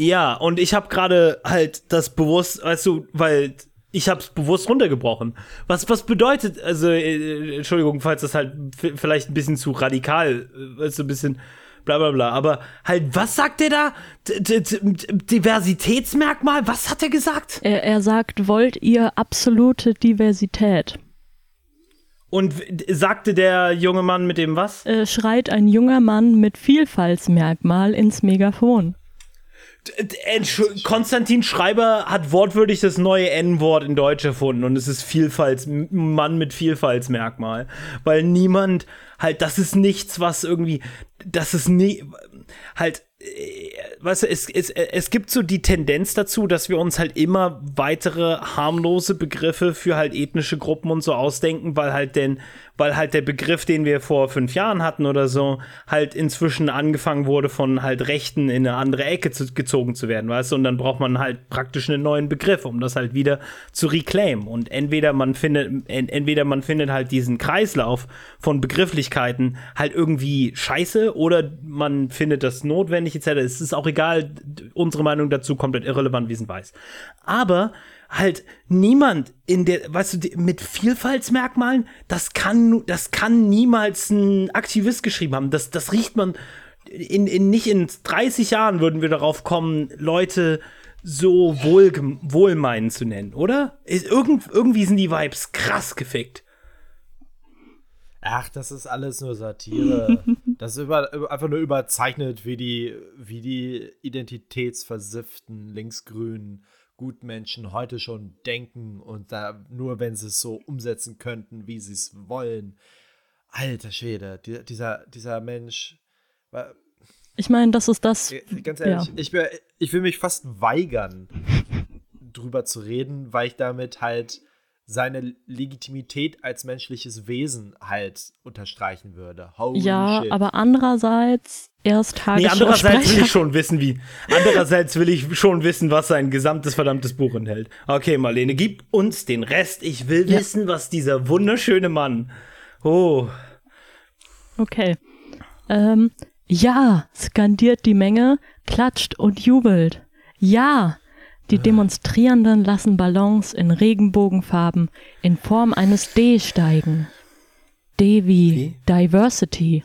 Ja, und ich habe gerade halt das bewusst, weißt du, weil ich habe es bewusst runtergebrochen. Was was bedeutet, also äh, Entschuldigung, falls das halt vielleicht ein bisschen zu radikal, äh, du, ein bisschen bla bla bla, aber halt, was sagt der da? D Diversitätsmerkmal? Was hat er gesagt? Er, er sagt, wollt ihr absolute Diversität? Und sagte der junge Mann mit dem was? Äh, schreit ein junger Mann mit Vielfaltsmerkmal ins Megafon. Konstantin Schreiber hat wortwörtlich das neue N-Wort in Deutsch erfunden und es ist Vielfalts Mann mit Vielfaltsmerkmal, weil niemand halt das ist nichts, was irgendwie das ist nie halt äh, weißt du, es, es, es gibt so die Tendenz dazu, dass wir uns halt immer weitere harmlose Begriffe für halt ethnische Gruppen und so ausdenken, weil halt denn, weil halt der Begriff, den wir vor fünf Jahren hatten oder so, halt inzwischen angefangen wurde, von halt Rechten in eine andere Ecke zu, gezogen zu werden, weißt du, und dann braucht man halt praktisch einen neuen Begriff, um das halt wieder zu reclaimen. Und entweder man findet, entweder man findet halt diesen Kreislauf von Begrifflichkeiten halt irgendwie scheiße oder man findet das notwendig, etc. Es ist auch egal, unsere Meinung dazu komplett irrelevant, wir sind weiß. Aber halt niemand in der, weißt du, mit Vielfaltsmerkmalen, das kann, das kann niemals ein Aktivist geschrieben haben. Das, das riecht man in, in nicht in 30 Jahren würden wir darauf kommen, Leute so wohl, wohlmeinen zu nennen, oder? Irgend, irgendwie sind die Vibes krass gefickt. Ach, das ist alles nur Satire. das ist über, einfach nur überzeichnet, wie die, wie die identitätsversifften linksgrünen Gutmenschen heute schon denken und da nur, wenn sie es so umsetzen könnten, wie sie es wollen. Alter Schwede, die, dieser, dieser Mensch. Ich meine, das ist das. Ganz ehrlich, ja. ich, ich will mich fast weigern, drüber zu reden, weil ich damit halt seine Legitimität als menschliches Wesen halt unterstreichen würde. Holy ja, shit. aber andererseits erst Tage Nee, andererseits will ich schon wissen, wie. Andererseits will ich schon wissen, was sein gesamtes verdammtes Buch enthält. Okay, Marlene, gib uns den Rest. Ich will ja. wissen, was dieser wunderschöne Mann. Oh. Okay. Ähm, ja, skandiert die Menge, klatscht und jubelt. Ja, die Demonstrierenden lassen Ballons in Regenbogenfarben in Form eines D steigen. D wie Diversity.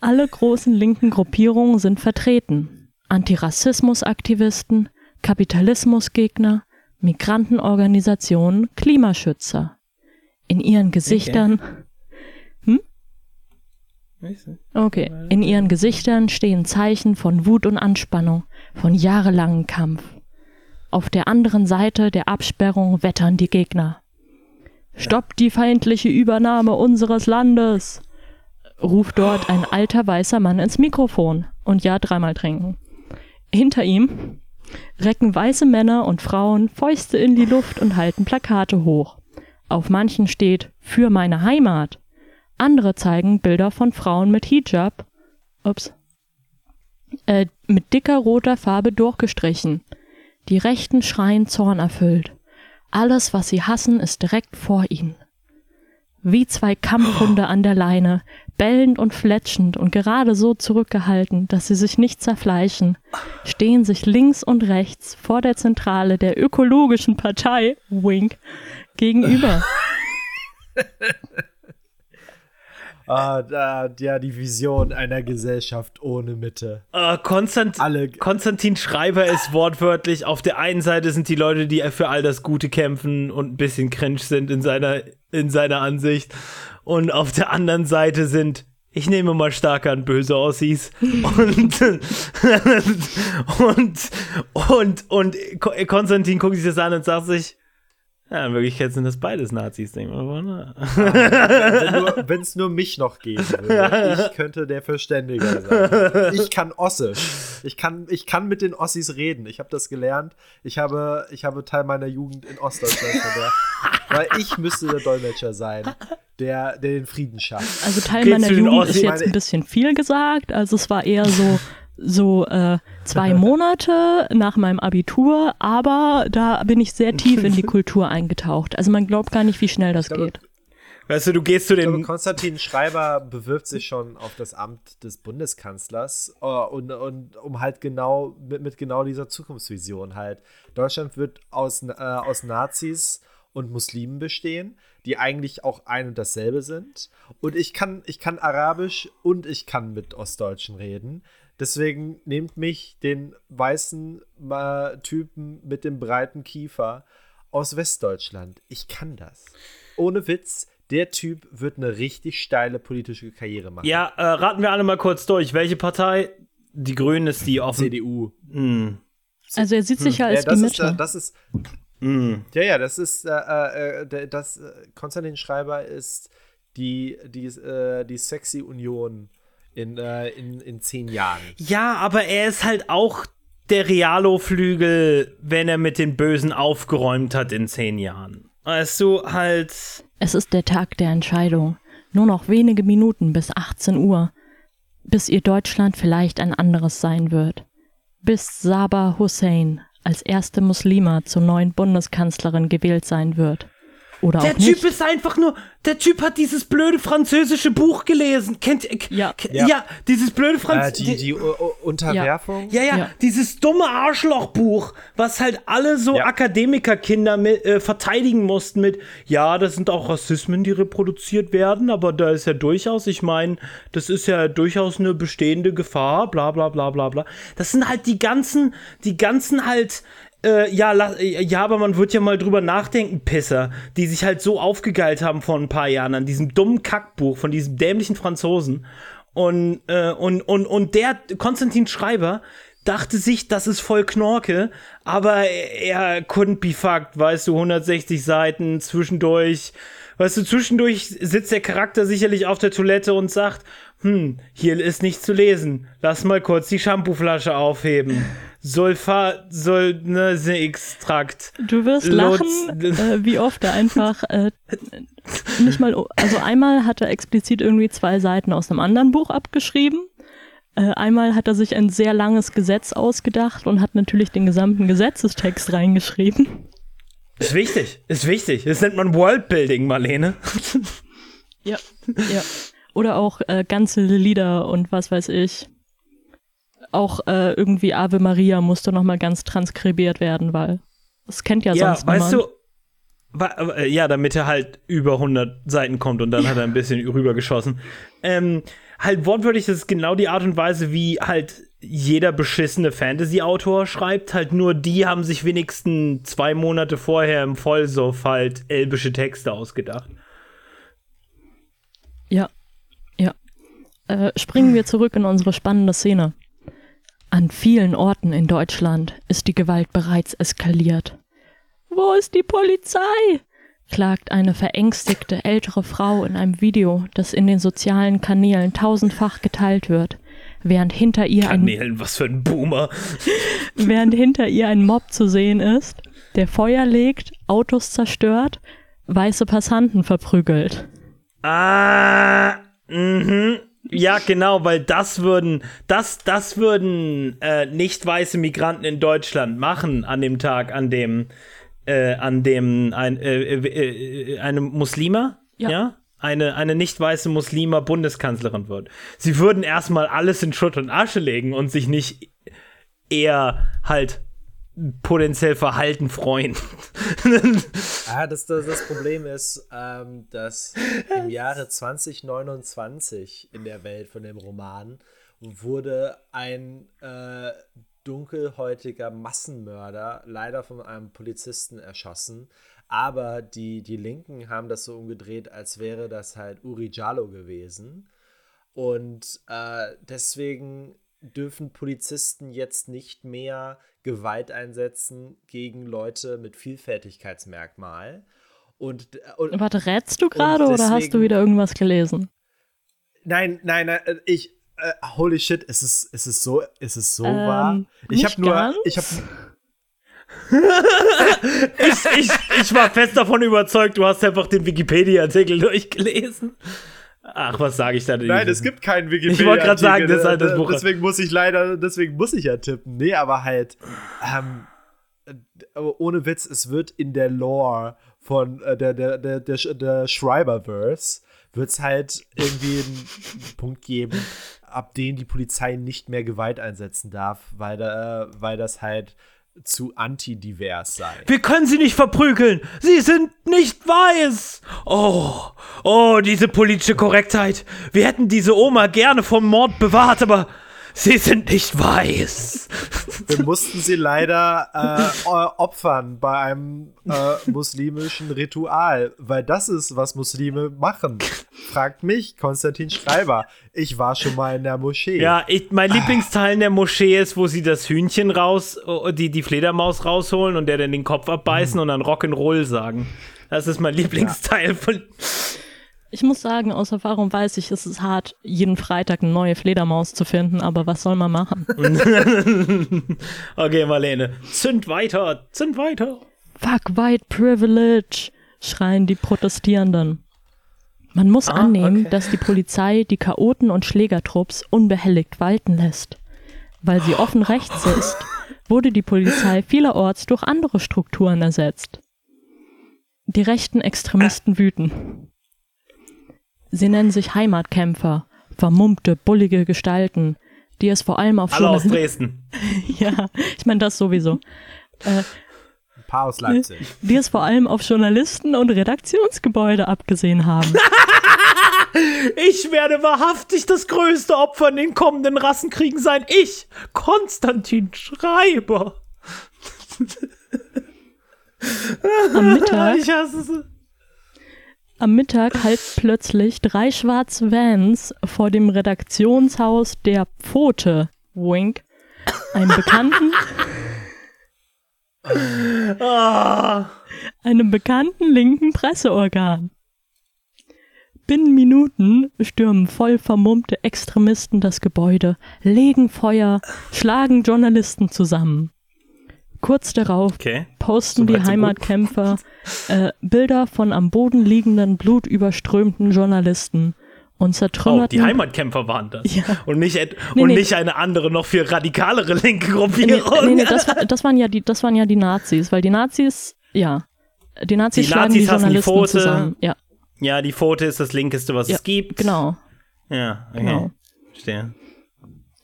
Alle großen linken Gruppierungen sind vertreten. Antirassismusaktivisten, Kapitalismusgegner, Migrantenorganisationen, Klimaschützer. In ihren Gesichtern Okay. In ihren Gesichtern stehen Zeichen von Wut und Anspannung, von jahrelangem Kampf. Auf der anderen Seite der Absperrung wettern die Gegner. Stoppt die feindliche Übernahme unseres Landes! ruft dort ein alter weißer Mann ins Mikrofon und ja dreimal trinken. Hinter ihm recken weiße Männer und Frauen Fäuste in die Luft und halten Plakate hoch. Auf manchen steht Für meine Heimat. Andere zeigen Bilder von Frauen mit Hijab, ups, äh, mit dicker roter Farbe durchgestrichen. Die Rechten schreien zornerfüllt. Alles, was sie hassen, ist direkt vor ihnen. Wie zwei Kampfhunde an der Leine, bellend und fletschend und gerade so zurückgehalten, dass sie sich nicht zerfleischen, stehen sich links und rechts vor der Zentrale der ökologischen Partei, Wink, gegenüber. Ah, da, ja, die Vision einer Gesellschaft ohne Mitte. Uh, Konstant Alle. Konstantin Schreiber ist wortwörtlich, auf der einen Seite sind die Leute, die für all das Gute kämpfen und ein bisschen cringe sind in seiner, in seiner Ansicht. Und auf der anderen Seite sind ich nehme mal stark an böse Aussies und, und, und, und Konstantin guckt sich das an und sagt sich, ja, in Wirklichkeit sind das beides Nazis, denke ich mal. Ne? Wenn es nur, mich noch geben würde, ich könnte der Verständiger sein. Ich kann Ossisch. Ich kann, ich kann mit den Ossis reden. Ich habe das gelernt. Ich habe, ich habe Teil meiner Jugend in Ostdeutschland verbracht. Weil ich müsste der Dolmetscher sein, der, der den Frieden schafft. Also Teil Geht's meiner Jugend ist jetzt ein bisschen viel gesagt. Also es war eher so so äh, zwei Monate nach meinem Abitur, aber da bin ich sehr tief in die Kultur eingetaucht. Also man glaubt gar nicht, wie schnell das glaube, geht. Weißt du, du gehst zu dem. Glaube, Konstantin Schreiber bewirbt sich schon auf das Amt des Bundeskanzlers uh, und, und um halt genau mit, mit, genau dieser Zukunftsvision halt. Deutschland wird aus, äh, aus Nazis und Muslimen bestehen, die eigentlich auch ein und dasselbe sind. Und ich kann, ich kann Arabisch und ich kann mit Ostdeutschen reden. Deswegen nehmt mich den weißen äh, Typen mit dem breiten Kiefer aus Westdeutschland. Ich kann das. ohne Witz, der Typ wird eine richtig steile politische Karriere machen. Ja, äh, raten wir alle mal kurz durch. Welche Partei? Die Grünen ist die offen. CDU. Hm. Also er sieht sich ja als ja, das die ist, Mitte. äh, das ist, Hm. ja, ja, das ist, äh, äh, der- das, äh, Konstantin Schreiber ist die, die, äh, die sexy Union in, äh, in, in zehn Jahren. Ja, aber er ist halt auch der Realo-Flügel, wenn er mit den Bösen aufgeräumt hat in zehn Jahren. Weißt du, halt. Es ist der Tag der Entscheidung. Nur noch wenige Minuten bis 18 Uhr. Bis ihr Deutschland vielleicht ein anderes sein wird. Bis Sabah Hussein als erste Muslima zur neuen Bundeskanzlerin gewählt sein wird. Oder Der auch Typ nicht. ist einfach nur. Der Typ hat dieses blöde französische Buch gelesen. Kennt ihr? Ja. K- Ja, dieses blöde Äh, französische. die die U- U- Unterwerfung. Ja, ja, Ja. dieses dumme Arschlochbuch, was halt alle so Ja. Akademikerkinder mit, äh, verteidigen mussten mit, ja, das sind auch Rassismen, die reproduziert werden, aber da ist ja durchaus, ich meine, das ist ja durchaus eine bestehende Gefahr, bla bla bla bla bla. Das sind halt die ganzen, die ganzen halt, äh, ja, la, ja, aber man wird ja mal drüber nachdenken, Pisser, die sich halt so aufgegeilt haben vor ein paar Jahren an diesem dummen Kackbuch von diesem dämlichen Franzosen. Und, äh, und, und, und der Konstantin Schreiber dachte sich, das ist voll Knorke, aber er couldn't be fucked, weißt du, 160 Seiten zwischendurch. Weißt du, zwischendurch sitzt der Charakter sicherlich auf der Toilette und sagt, hm, hier ist nichts zu lesen. Lass mal kurz die Shampooflasche aufheben. Sulfat, Sul, ne, Extrakt. Du wirst lachen, äh, wie oft er einfach äh, nicht mal, also einmal hat er explizit irgendwie zwei Seiten aus einem anderen Buch abgeschrieben. Äh, einmal hat er sich ein sehr langes Gesetz ausgedacht und hat natürlich den gesamten Gesetzestext reingeschrieben. Ist wichtig, ist wichtig. Das nennt man Worldbuilding, Marlene. Ja. ja. Oder auch äh, ganze Lieder und was weiß ich. Auch äh, irgendwie Ave Maria musste nochmal ganz transkribiert werden, weil das kennt ja, Ja, sonst weißt niemand. du, äh, ja, damit er halt über 100 Seiten kommt und dann hat er ein bisschen rübergeschossen. Ähm, halt wortwörtlich, das ist genau die Art und Weise, wie halt jeder beschissene Fantasy-Autor schreibt. Halt nur die haben sich wenigstens zwei Monate vorher im Vollsuff halt elbische Texte ausgedacht. Ja, ja. Äh, springen wir zurück in unsere spannende Szene. An vielen Orten in Deutschland ist die Gewalt bereits eskaliert. Wo ist die Polizei? klagt eine verängstigte ältere Frau in einem Video, das in den sozialen Kanälen tausendfach geteilt wird, während hinter ihr ein Kanälen, was für ein Boomer. während hinter ihr ein Mob zu sehen ist, der Feuer legt, Autos zerstört, weiße Passanten verprügelt. Ah, mhm. Ja, genau, weil das würden, das, das würden äh, nicht weiße Migranten in Deutschland machen an dem Tag, an dem, äh, an dem ein, äh, äh, äh, eine Muslima, ja. Ja. eine, eine nicht weiße Muslima Bundeskanzlerin wird. Sie würden erstmal alles in Schutt und Asche legen und sich nicht eher halt potenziell Verhalten freuen. Ah, das, das, das Problem ist, ähm, dass im Jahre 2029 in der Welt von dem Roman wurde ein äh, dunkelhäutiger Massenmörder leider von einem Polizisten erschossen. Aber die, die Linken haben das so umgedreht, als wäre das halt Uri Jallo gewesen. Und äh, deswegen dürfen Polizisten jetzt nicht mehr Gewalt einsetzen gegen Leute mit Vielfältigkeitsmerkmal. Und, äh, und Warte, rätst du gerade oder hast du wieder irgendwas gelesen? nein, nein, nein, äh, ich äh, holy shit, ist es ist es so ist es so Ähm, wahr? Ich habe nur ganz. ich habe ich, ich, ich war fest davon überzeugt, du hast einfach den Wikipedia-Artikel durchgelesen. Ach, was sage ich da? Nein, es gibt keinen Wikipedia. Ich wollte gerade sagen, das ist halt das äh, Buch. Deswegen muss ich leider, deswegen muss ich ja tippen. Nee, aber halt, ähm, äh, ohne Witz, es wird in der Lore von äh, der, der, der, der, der Schreiberverse, wird es halt irgendwie einen Punkt geben, ab dem die Polizei nicht mehr Gewalt einsetzen darf, weil, da, weil das halt zu antidivers sei. Wir können sie nicht verprügeln. Sie sind nicht weiß. Oh, oh, diese politische Korrektheit. Wir hätten diese Oma gerne vom Mord bewahrt, aber sie sind nicht weiß. wir mussten sie leider äh, opfern bei einem äh, muslimischen Ritual, weil das ist, was Muslime machen. Fragt mich, Konstantin Schreiber. Ich war schon mal in der Moschee. Ja, ich, mein Lieblingsteil in der Moschee ist, wo sie das Hühnchen raus, die, die Fledermaus rausholen und der dann den Kopf abbeißen mhm. und dann Rock'n'Roll sagen. Das ist mein Lieblingsteil ja. von. Ich muss sagen, aus Erfahrung weiß ich, es ist hart, jeden Freitag eine neue Fledermaus zu finden, aber was soll man machen? okay, Marlene, zünd weiter, zünd weiter. Fuck White Privilege, schreien die Protestierenden. Man muss ah, annehmen, okay. dass die Polizei die Chaoten und Schlägertrupps unbehelligt walten lässt. Weil sie offen rechts ist, wurde die Polizei vielerorts durch andere Strukturen ersetzt. Die rechten Extremisten wüten. Sie nennen sich Heimatkämpfer, vermummte, bullige Gestalten, die es vor allem auf Alle aus Dresden. ja, ich meine das sowieso. Äh, Ein paar aus Leipzig. Die es vor allem auf Journalisten und Redaktionsgebäude abgesehen haben. ich werde wahrhaftig das größte Opfer in den kommenden Rassenkriegen sein. Ich, Konstantin Schreiber. Am Mittag. Ich hasse es. Am Mittag halt plötzlich drei schwarze Vans vor dem Redaktionshaus der Pfote, Wink, einem bekannten, oh. einem bekannten linken Presseorgan. Binnen Minuten stürmen voll vermummte Extremisten das Gebäude, legen Feuer, schlagen Journalisten zusammen. Kurz darauf okay. posten so die Heimatkämpfer äh, Bilder von am Boden liegenden, blutüberströmten Journalisten und zertrümmerten. Oh, die Heimatkämpfer waren das. Ja. Und, nicht, nee, und nee. nicht eine andere, noch viel radikalere linke Gruppierung. Nee, nee, das, war, das, waren ja die, das waren ja die Nazis, weil die Nazis, ja, die Nazis die schlagen Nazis die Journalisten die Pfote, zusammen. Ja. ja, die Pfote ist das Linkeste, was ja, es gibt. Genau. Ja, okay. Genau. Verstehe.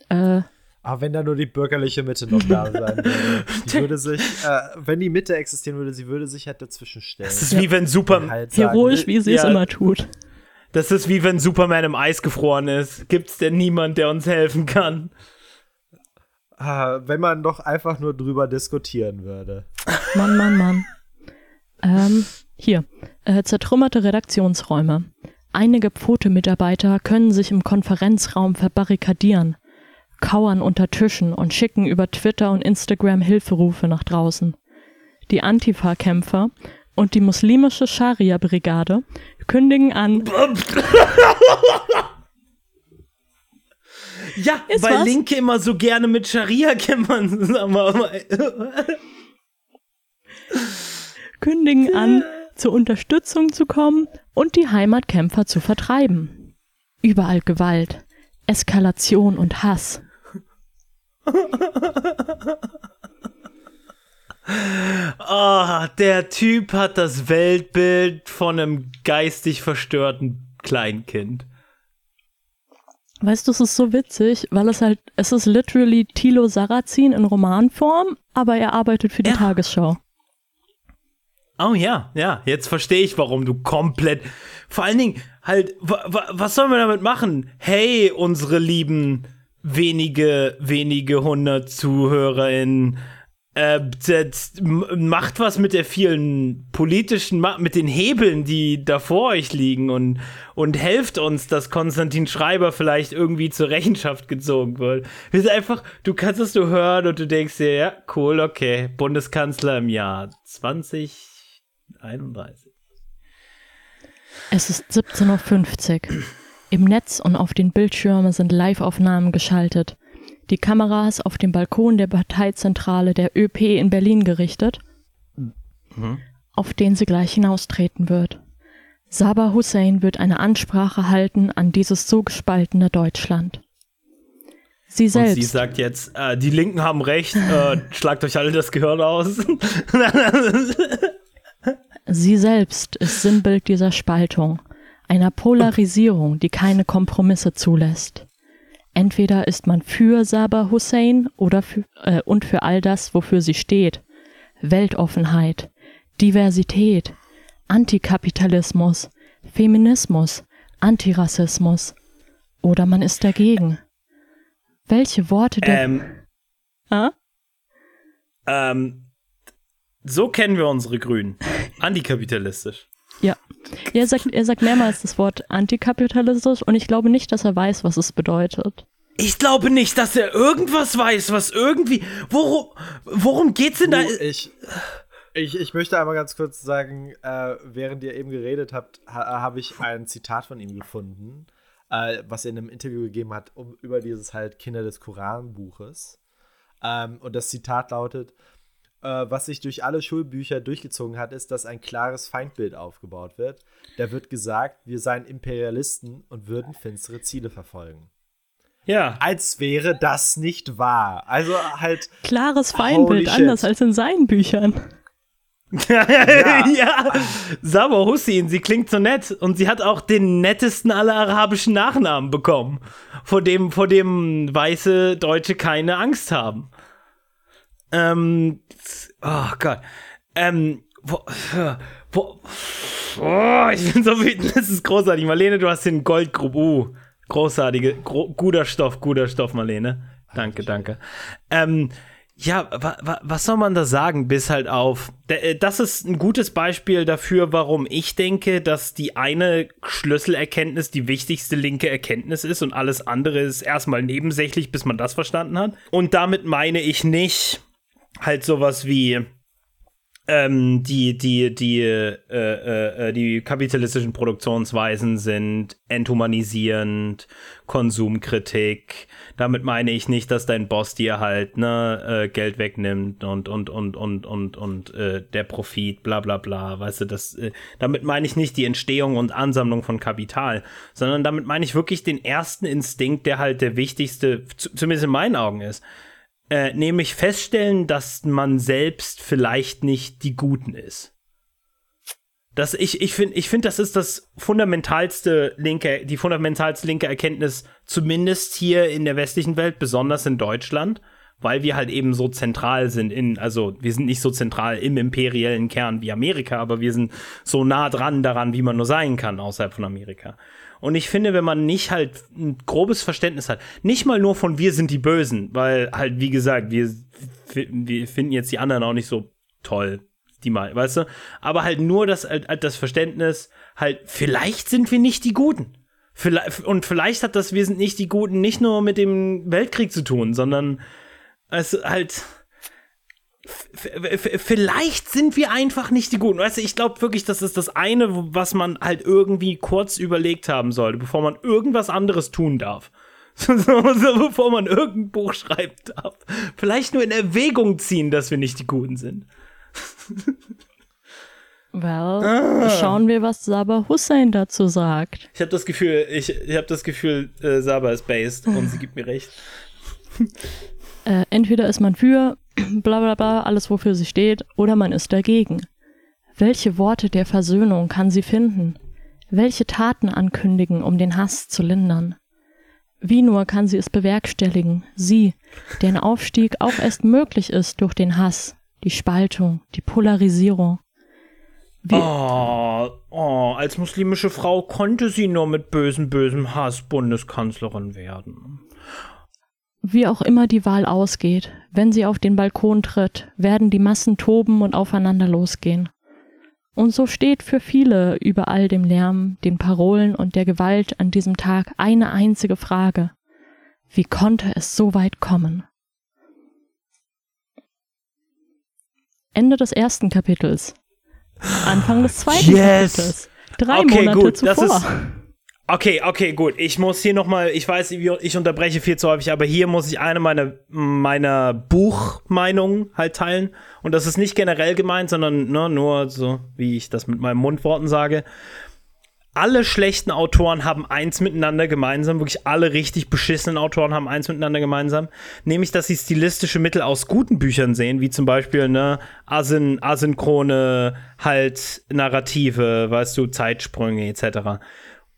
Äh, aber wenn da nur die bürgerliche Mitte noch da sein würde. Die würde sich, äh, wenn die Mitte existieren würde, sie würde sich halt dazwischen stellen. Das ist ja. wie wenn Superman. Halt Heroisch, wie sie ja, es immer tut. Das ist wie wenn Superman im Eis gefroren ist. Gibt's denn niemand, der uns helfen kann? Ah, wenn man doch einfach nur drüber diskutieren würde. Mann, Mann, Mann. Ähm, hier. Äh, zertrümmerte Redaktionsräume. Einige Pfote-Mitarbeiter können sich im Konferenzraum verbarrikadieren kauern unter Tischen und schicken über Twitter und Instagram Hilferufe nach draußen. Die Antifa-Kämpfer und die muslimische Scharia-Brigade kündigen an. ja, Ist weil was? Linke immer so gerne mit Scharia-Kämpfern zusammenarbeiten. kündigen an, zur Unterstützung zu kommen und die Heimatkämpfer zu vertreiben. Überall Gewalt, Eskalation und Hass. Oh, der Typ hat das Weltbild von einem geistig verstörten Kleinkind. Weißt du, es ist so witzig, weil es halt, es ist literally Tilo Sarrazin in Romanform, aber er arbeitet für die ja. Tagesschau. Oh ja, ja, jetzt verstehe ich, warum du komplett. Vor allen Dingen, halt, was sollen wir damit machen? Hey, unsere lieben wenige, wenige hundert ZuhörerInnen. Äh, macht was mit der vielen politischen, mit den Hebeln, die da vor euch liegen und, und helft uns, dass Konstantin Schreiber vielleicht irgendwie zur Rechenschaft gezogen wird. Wir sind einfach, du kannst es nur hören und du denkst dir, ja, cool, okay, Bundeskanzler im Jahr 2031. Es ist 17.50 Uhr. Im Netz und auf den Bildschirmen sind Live-Aufnahmen geschaltet. Die Kamera ist auf dem Balkon der Parteizentrale der ÖP in Berlin gerichtet, mhm. auf den sie gleich hinaustreten wird. Sabah Hussein wird eine Ansprache halten an dieses so gespaltene Deutschland. Sie selbst. Und sie sagt jetzt, äh, die Linken haben recht, äh, schlagt euch alle das Gehirn aus. sie selbst ist Sinnbild dieser Spaltung einer Polarisierung, die keine Kompromisse zulässt. Entweder ist man für Sabah Hussein oder für, äh, und für all das, wofür sie steht. Weltoffenheit, Diversität, Antikapitalismus, Feminismus, Antirassismus. Oder man ist dagegen. Welche Worte der. Ähm? Ähm, so kennen wir unsere Grünen. Antikapitalistisch. Ja. Er sagt, er sagt mehrmals das Wort antikapitalistisch und ich glaube nicht, dass er weiß, was es bedeutet. Ich glaube nicht, dass er irgendwas weiß, was irgendwie. Worum, worum geht's denn da? Ich, ich, ich möchte einmal ganz kurz sagen, äh, während ihr eben geredet habt, ha, habe ich ein Zitat von ihm gefunden, äh, was er in einem Interview gegeben hat, um, über dieses halt Kinder des Koranbuches. Ähm, und das Zitat lautet: Was sich durch alle Schulbücher durchgezogen hat, ist, dass ein klares Feindbild aufgebaut wird. Da wird gesagt, wir seien Imperialisten und würden finstere Ziele verfolgen. Ja. Als wäre das nicht wahr. Also halt. Klares Feindbild, anders als in seinen Büchern. ja, ja. ja. Sabo Hussein, sie klingt so nett und sie hat auch den nettesten aller arabischen Nachnamen bekommen, vor dem, vor dem weiße Deutsche keine Angst haben. Ähm, oh Gott. Ähm, wo, wo, oh, ich bin so wütend, das ist großartig. Marlene, du hast den Goldgrub. Uh, großartige, gro guter Stoff, guter Stoff, Marlene. Danke, danke. Ähm, ja, wa, wa, was soll man da sagen, bis halt auf. Äh, das ist ein gutes Beispiel dafür, warum ich denke, dass die eine Schlüsselerkenntnis die wichtigste linke Erkenntnis ist und alles andere ist erstmal nebensächlich, bis man das verstanden hat. Und damit meine ich nicht halt sowas wie ähm, die, die, die, äh, äh, äh, die kapitalistischen Produktionsweisen sind enthumanisierend, Konsumkritik. Damit meine ich nicht, dass dein Boss dir halt ne, äh, Geld wegnimmt und und und und und und äh, der Profit, bla bla bla. Weißt du, das äh, damit meine ich nicht die Entstehung und Ansammlung von Kapital, sondern damit meine ich wirklich den ersten Instinkt, der halt der wichtigste, zumindest in meinen Augen ist äh, nämlich feststellen, dass man selbst vielleicht nicht die Guten ist. Das, ich ich finde, ich find, das ist das fundamentalste linke, die fundamentalste linke Erkenntnis, zumindest hier in der westlichen Welt, besonders in Deutschland, weil wir halt eben so zentral sind in, also wir sind nicht so zentral im imperiellen Kern wie Amerika, aber wir sind so nah dran daran, wie man nur sein kann außerhalb von Amerika. Und ich finde, wenn man nicht halt ein grobes Verständnis hat, nicht mal nur von wir sind die Bösen, weil halt, wie gesagt, wir, wir finden jetzt die anderen auch nicht so toll, die mal, weißt du? Aber halt nur das, halt das Verständnis, halt, vielleicht sind wir nicht die Guten. Vielleicht, und vielleicht hat das Wir sind nicht die Guten nicht nur mit dem Weltkrieg zu tun, sondern es halt vielleicht sind wir einfach nicht die Guten. Weißt du, ich glaube wirklich, das ist das eine, was man halt irgendwie kurz überlegt haben sollte, bevor man irgendwas anderes tun darf. So, so, so, bevor man irgendein Buch schreibt darf. Vielleicht nur in Erwägung ziehen, dass wir nicht die Guten sind. Well, ah. schauen wir, was Saba Hussein dazu sagt. Ich habe das Gefühl, ich, ich habe das Gefühl, äh, Saba ist based und sie gibt mir recht. Äh, entweder ist man für bla bla bla, alles wofür sie steht, oder man ist dagegen. Welche Worte der Versöhnung kann sie finden? Welche Taten ankündigen, um den Hass zu lindern? Wie nur kann sie es bewerkstelligen, sie, deren Aufstieg auch erst möglich ist durch den Hass, die Spaltung, die Polarisierung. Wie oh, oh, als muslimische Frau konnte sie nur mit bösem, bösem Hass Bundeskanzlerin werden. Wie auch immer die Wahl ausgeht, wenn sie auf den Balkon tritt, werden die Massen toben und aufeinander losgehen. Und so steht für viele über all dem Lärm, den Parolen und der Gewalt an diesem Tag eine einzige Frage. Wie konnte es so weit kommen? Ende des ersten Kapitels. Anfang des zweiten yes. Kapitels. Drei okay, Monate gut. zuvor. Okay, okay, gut. Ich muss hier nochmal, ich weiß, ich unterbreche viel zu häufig, aber hier muss ich eine meiner, meiner Buchmeinungen halt teilen. Und das ist nicht generell gemeint, sondern ne, nur so, wie ich das mit meinen Mundworten sage. Alle schlechten Autoren haben eins miteinander gemeinsam, wirklich alle richtig beschissenen Autoren haben eins miteinander gemeinsam, nämlich, dass sie stilistische Mittel aus guten Büchern sehen, wie zum Beispiel, ne, Asyn asynchrone, halt Narrative, weißt du, Zeitsprünge etc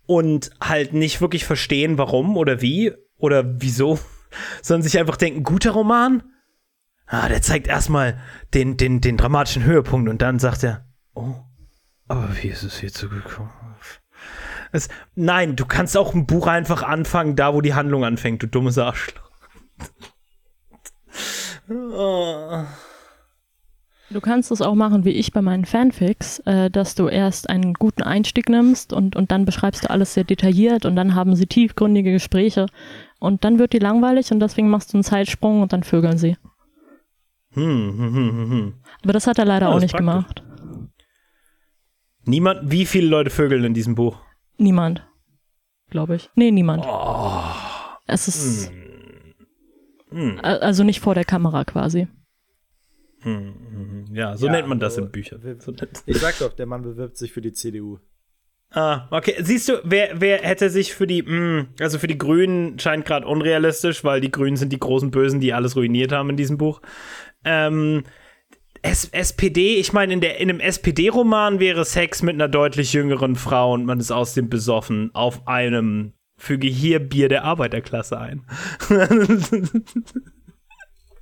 und halt nicht wirklich verstehen, warum oder wie oder wieso, sondern sich einfach denken, guter Roman? Ah, der zeigt erstmal den, den, den dramatischen Höhepunkt und dann sagt er, oh, aber wie ist es hierzu gekommen? Es, nein, du kannst auch ein Buch einfach anfangen, da wo die Handlung anfängt, du dummes Arschloch. oh. Du kannst es auch machen wie ich bei meinen Fanfics, äh, dass du erst einen guten Einstieg nimmst und, und dann beschreibst du alles sehr detailliert und dann haben sie tiefgründige Gespräche und dann wird die langweilig und deswegen machst du einen Zeitsprung und dann vögeln sie. Hm, hm, hm, hm, hm. Aber das hat er leider Ja, auch nicht praktisch. gemacht. Niemand, wie viele Leute vögeln in diesem Buch? Niemand. Glaube ich. Nee, niemand. Oh. Es ist Hm. a- also nicht vor der Kamera quasi. Hm, hm, Ja, so Ja, nennt man das also, in Büchern. Ich sag doch, der Mann bewirbt sich für die CDU. Ah, okay. Siehst du, wer, wer hätte sich für die, mh, also für die Grünen scheint gerade unrealistisch, weil die Grünen sind die großen Bösen, die alles ruiniert haben in diesem Buch. Ähm, S SPD, ich meine, in, der- in einem SPD-Roman wäre Sex mit einer deutlich jüngeren Frau und man ist außerdem besoffen auf einem, füge hier Bier der Arbeiterklasse ein.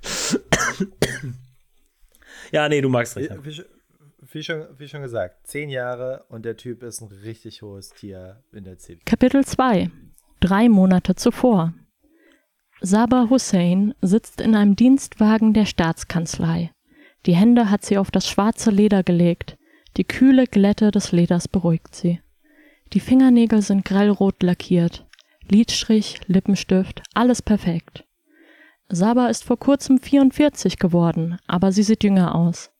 ja, nee, du magst Wie, recht. wie, schon- wie, schon, wie schon gesagt, zehn Jahre und der Typ ist ein richtig hohes Tier in der CDU. Kapitel 2. Drei Monate zuvor. Sabah Hussein sitzt in einem Dienstwagen der Staatskanzlei. Die Hände hat sie auf das schwarze Leder gelegt. Die kühle Glätte des Leders beruhigt sie. Die Fingernägel sind grellrot lackiert. Lidstrich, Lippenstift, alles perfekt. Sabah ist vor kurzem 44 geworden, aber sie sieht jünger aus.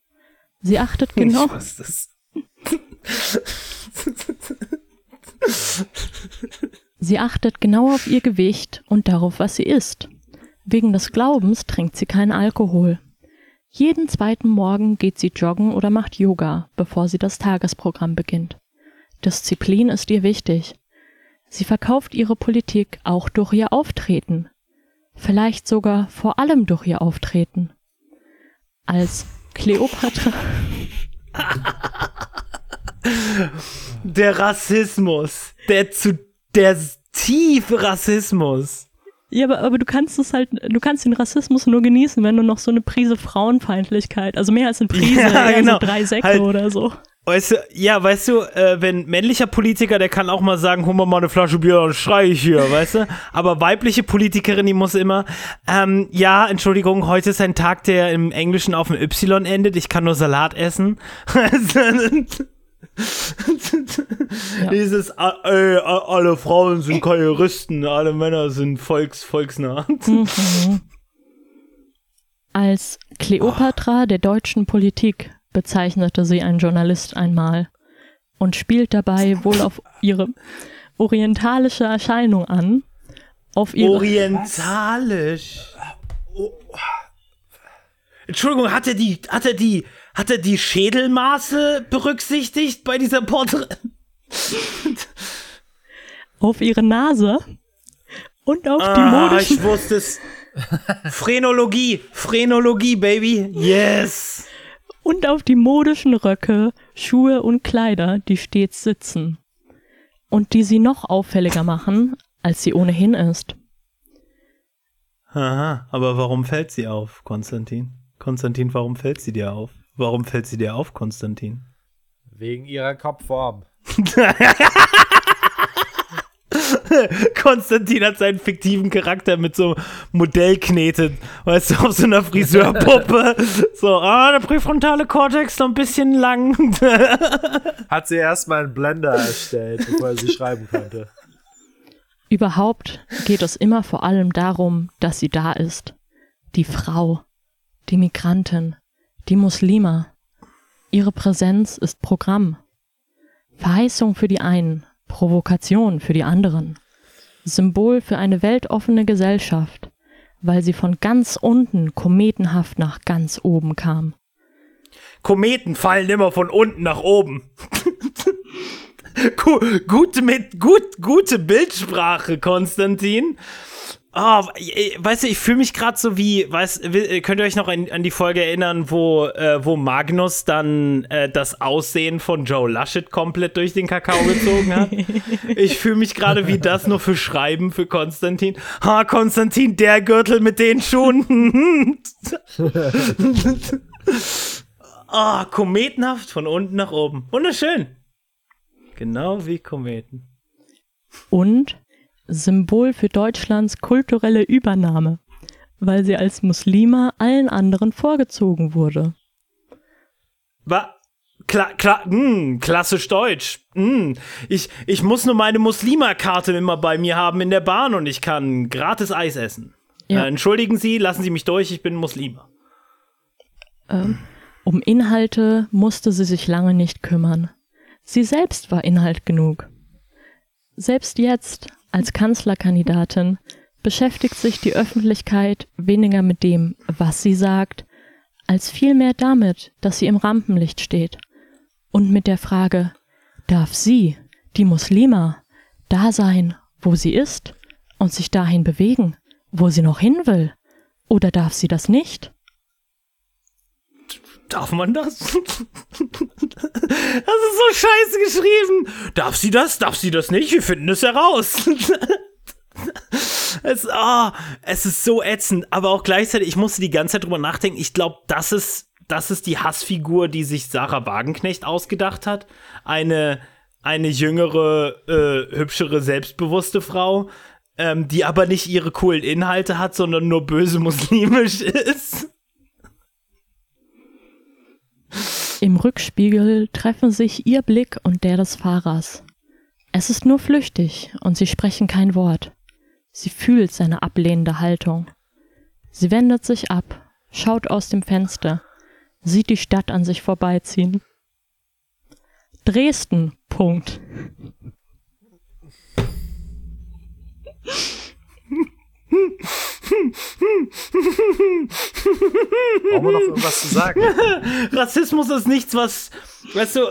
Sie achtet genau. Was ist Sie achtet genau auf ihr Gewicht und darauf, was sie isst. Wegen des Glaubens trinkt sie keinen Alkohol. Jeden zweiten Morgen geht sie joggen oder macht Yoga, bevor sie das Tagesprogramm beginnt. Disziplin ist ihr wichtig. Sie verkauft ihre Politik auch durch ihr Auftreten. Vielleicht sogar vor allem durch ihr Auftreten. Als Kleopatra. Der Rassismus. Der zu der tiefe Rassismus. Ja, aber, aber du kannst es halt, du kannst den Rassismus nur genießen, wenn du noch so eine Prise Frauenfeindlichkeit, also mehr als eine Prise, Ja, genau. so drei Säcke Halt- oder so. Weißt du, ja, weißt du, äh, wenn männlicher Politiker, der kann auch mal sagen, hol mal mal eine Flasche Bier, dann schrei ich hier, weißt du? Aber weibliche Politikerin, die muss immer, ähm, ja, Entschuldigung, heute ist ein Tag, der im Englischen auf dem Y endet, ich kann nur Salat essen. Ja. Dieses, äh, alle Frauen sind Karrieristen, alle Männer sind volks, volksnah. Mhm. Als Kleopatra der deutschen Politik bezeichnete sie ein Journalist einmal und spielt dabei wohl auf ihre orientalische Erscheinung an. Auf ihre, Orientalisch. Entschuldigung, hat er die, hat er die, hat er die Schädelmaße berücksichtigt bei dieser Porträt? auf ihre Nase und auf die Ah, modischen ich wusste es. Phrenologie, Phrenologie, Baby. Yes. Und auf die modischen Röcke, Schuhe und Kleider, die stets sitzen und die sie noch auffälliger machen, als sie ohnehin ist. Aha, aber warum fällt sie auf, Konstantin? Konstantin, warum fällt sie dir auf? Warum fällt sie dir auf, Konstantin? Wegen ihrer Kopfform. Konstantin hat seinen fiktiven Charakter mit so Modellknete, weißt du, auf so einer Friseurpuppe. So, ah, der präfrontale Kortex noch ein bisschen lang. Hat sie erstmal einen Blender erstellt, bevor er sie schreiben konnte. Überhaupt geht es immer vor allem darum, dass sie da ist. Die Frau, die Migrantin, die Muslima. Ihre Präsenz ist Programm. Verheißung für die einen, Provokation für die anderen. Symbol für eine weltoffene Gesellschaft, weil sie von ganz unten kometenhaft nach ganz oben kam. Kometen fallen immer von unten nach oben. Gu gute, mit, gut, gute Bildsprache, Konstantin. Äh, weißt du, ich fühle mich gerade so wie, weißt, wi- könnt ihr euch noch an, an die Folge erinnern, wo, äh, wo Magnus dann äh, das Aussehen von Joe Laschet komplett durch den Kakao gezogen hat? ich fühle mich gerade wie das nur für Schreiben für Konstantin. Ha, Konstantin, der Gürtel mit den Schuhen. Ah, kometenhaft von unten nach oben. Wunderschön. Genau wie Kometen. Und Symbol für Deutschlands kulturelle Übernahme, weil sie als Muslima allen anderen vorgezogen wurde. Wa? Kla kla hm, klassisch Deutsch. Hm. Ich, ich muss nur meine Muslima-Karte immer bei mir haben in der Bahn und ich kann gratis Eis essen. Ja. Äh, entschuldigen Sie, lassen Sie mich durch, ich bin Muslima. Ähm, um Inhalte musste sie sich lange nicht kümmern. Sie selbst war Inhalt genug. Selbst jetzt, als Kanzlerkandidatin, beschäftigt sich die Öffentlichkeit weniger mit dem, was sie sagt, als vielmehr damit, dass sie im Rampenlicht steht und mit der Frage, darf sie, die Muslima, da sein, wo sie ist und sich dahin bewegen, wo sie noch hin will? Oder darf sie das nicht? Darf man das? das ist so scheiße geschrieben. Darf sie das? Darf sie das nicht? Wir finden es heraus. es, oh, es ist so ätzend, aber auch gleichzeitig, ich musste die ganze Zeit drüber nachdenken. Ich glaube, das ist, das ist die Hassfigur, die sich Sarah Wagenknecht ausgedacht hat. Eine, eine jüngere, äh, hübschere, selbstbewusste Frau, ähm, die aber nicht ihre coolen Inhalte hat, sondern nur böse muslimisch ist. Im Rückspiegel treffen sich ihr Blick und der des Fahrers. Es ist nur flüchtig und sie sprechen kein Wort. Sie fühlt seine ablehnende Haltung. Sie wendet sich ab, schaut aus dem Fenster, sieht die Stadt an sich vorbeiziehen. Dresden. Punkt. Brauchen wir noch irgendwas zu sagen? Rassismus ist nichts, was. Weißt du,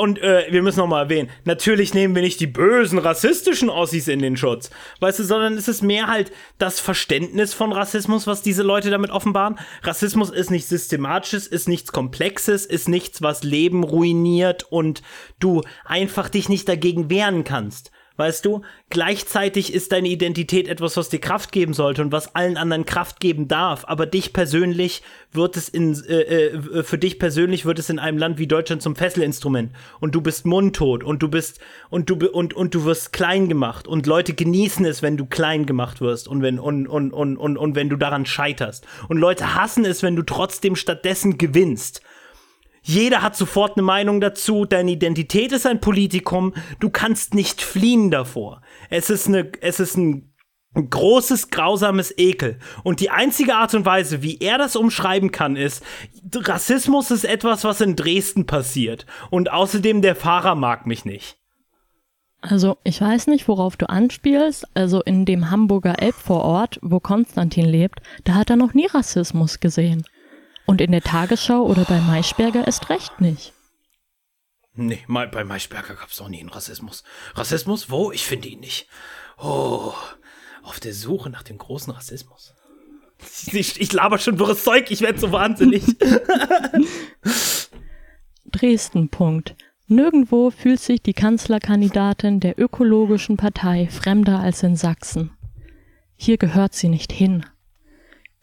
und äh, wir müssen noch mal erwähnen, natürlich nehmen wir nicht die bösen rassistischen Ossis in den Schutz, weißt du, sondern es ist mehr halt das Verständnis von Rassismus, was diese Leute damit offenbaren. Rassismus ist nichts Systematisches, ist nichts Komplexes, ist nichts, was Leben ruiniert und du einfach dich nicht dagegen wehren kannst. Weißt du, gleichzeitig ist deine Identität etwas, was dir Kraft geben sollte und was allen anderen Kraft geben darf. Aber dich persönlich wird es in, äh, äh, für dich persönlich wird es in einem Land wie Deutschland zum Fesselinstrument. Und du bist mundtot und du bist, und du, und, und du wirst klein gemacht. Und Leute genießen es, wenn du klein gemacht wirst und wenn, und, und, und, und, und wenn du daran scheiterst. Und Leute hassen es, wenn du trotzdem stattdessen gewinnst. Jeder hat sofort eine Meinung dazu. Deine Identität ist ein Politikum. Du kannst nicht fliehen davor. Es ist eine, es ist ein ein großes, grausames Ekel. Und die einzige Art und Weise, wie er das umschreiben kann, ist, Rassismus ist etwas, was in Dresden passiert. Und außerdem, der Fahrer mag mich nicht. Also, ich weiß nicht, worauf du anspielst. Also, in dem Hamburger Elbvorort, wo Konstantin lebt, da hat er noch nie Rassismus gesehen. Und in der Tagesschau oder bei Maischberger ist recht nicht. Nee, bei Maischberger gab es auch nie einen Rassismus. Rassismus? Wo? Ich finde ihn nicht. Oh, auf der Suche nach dem großen Rassismus. Ich, ich laber schon wirres Zeug, ich werde so wahnsinnig. Dresden, Punkt. Nirgendwo fühlt sich die Kanzlerkandidatin der ökologischen Partei fremder als in Sachsen. Hier gehört sie nicht hin.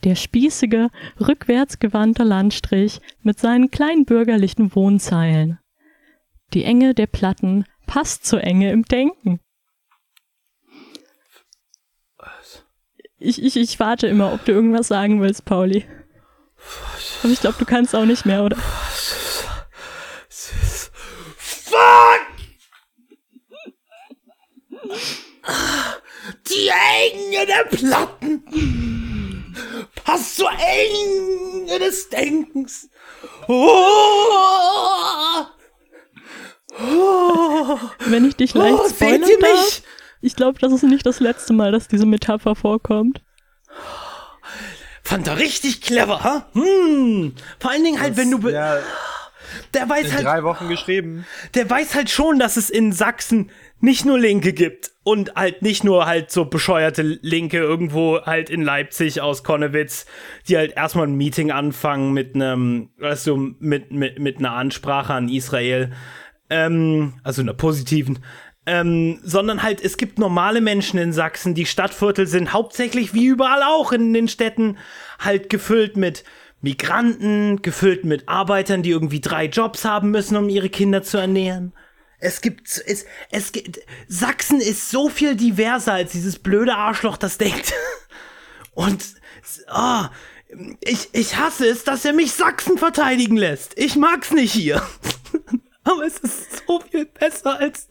Der spießige, rückwärtsgewandte Landstrich mit seinen kleinbürgerlichen Wohnzeilen. Die Enge der Platten passt zur Enge im Denken. Ich, ich, ich warte immer, ob du irgendwas sagen willst, Pauli. Aber ich glaube, du kannst auch nicht mehr, oder? Fuck! Die Enge der Platten! Passt zur Enge des Denkens. Oh! Oh! Wenn ich dich leicht oh, spoilern darf, ich glaube, das ist nicht das letzte Mal, dass diese Metapher vorkommt. Fand er richtig clever, ha? Hm. Vor allen Dingen halt, das, wenn du. Ja, der weiß in halt. drei Wochen geschrieben. Der weiß halt schon, dass es in Sachsen nicht nur Linke gibt und halt nicht nur halt so bescheuerte Linke irgendwo halt in Leipzig aus Konnewitz, die halt erstmal ein Meeting anfangen mit einem, weißt du, mit, mit, mit einer Ansprache an Israel, ähm, also einer positiven, ähm, sondern halt, es gibt normale Menschen in Sachsen, die Stadtviertel sind hauptsächlich wie überall auch in den Städten halt gefüllt mit Migranten, gefüllt mit Arbeitern, die irgendwie drei Jobs haben müssen, um ihre Kinder zu ernähren es gibt, es, es gibt, Sachsen ist so viel diverser als dieses blöde Arschloch, das denkt. Und, ah, ich, ich hasse es, dass er mich Sachsen verteidigen lässt. Ich mag's nicht hier. Aber es ist so viel besser als.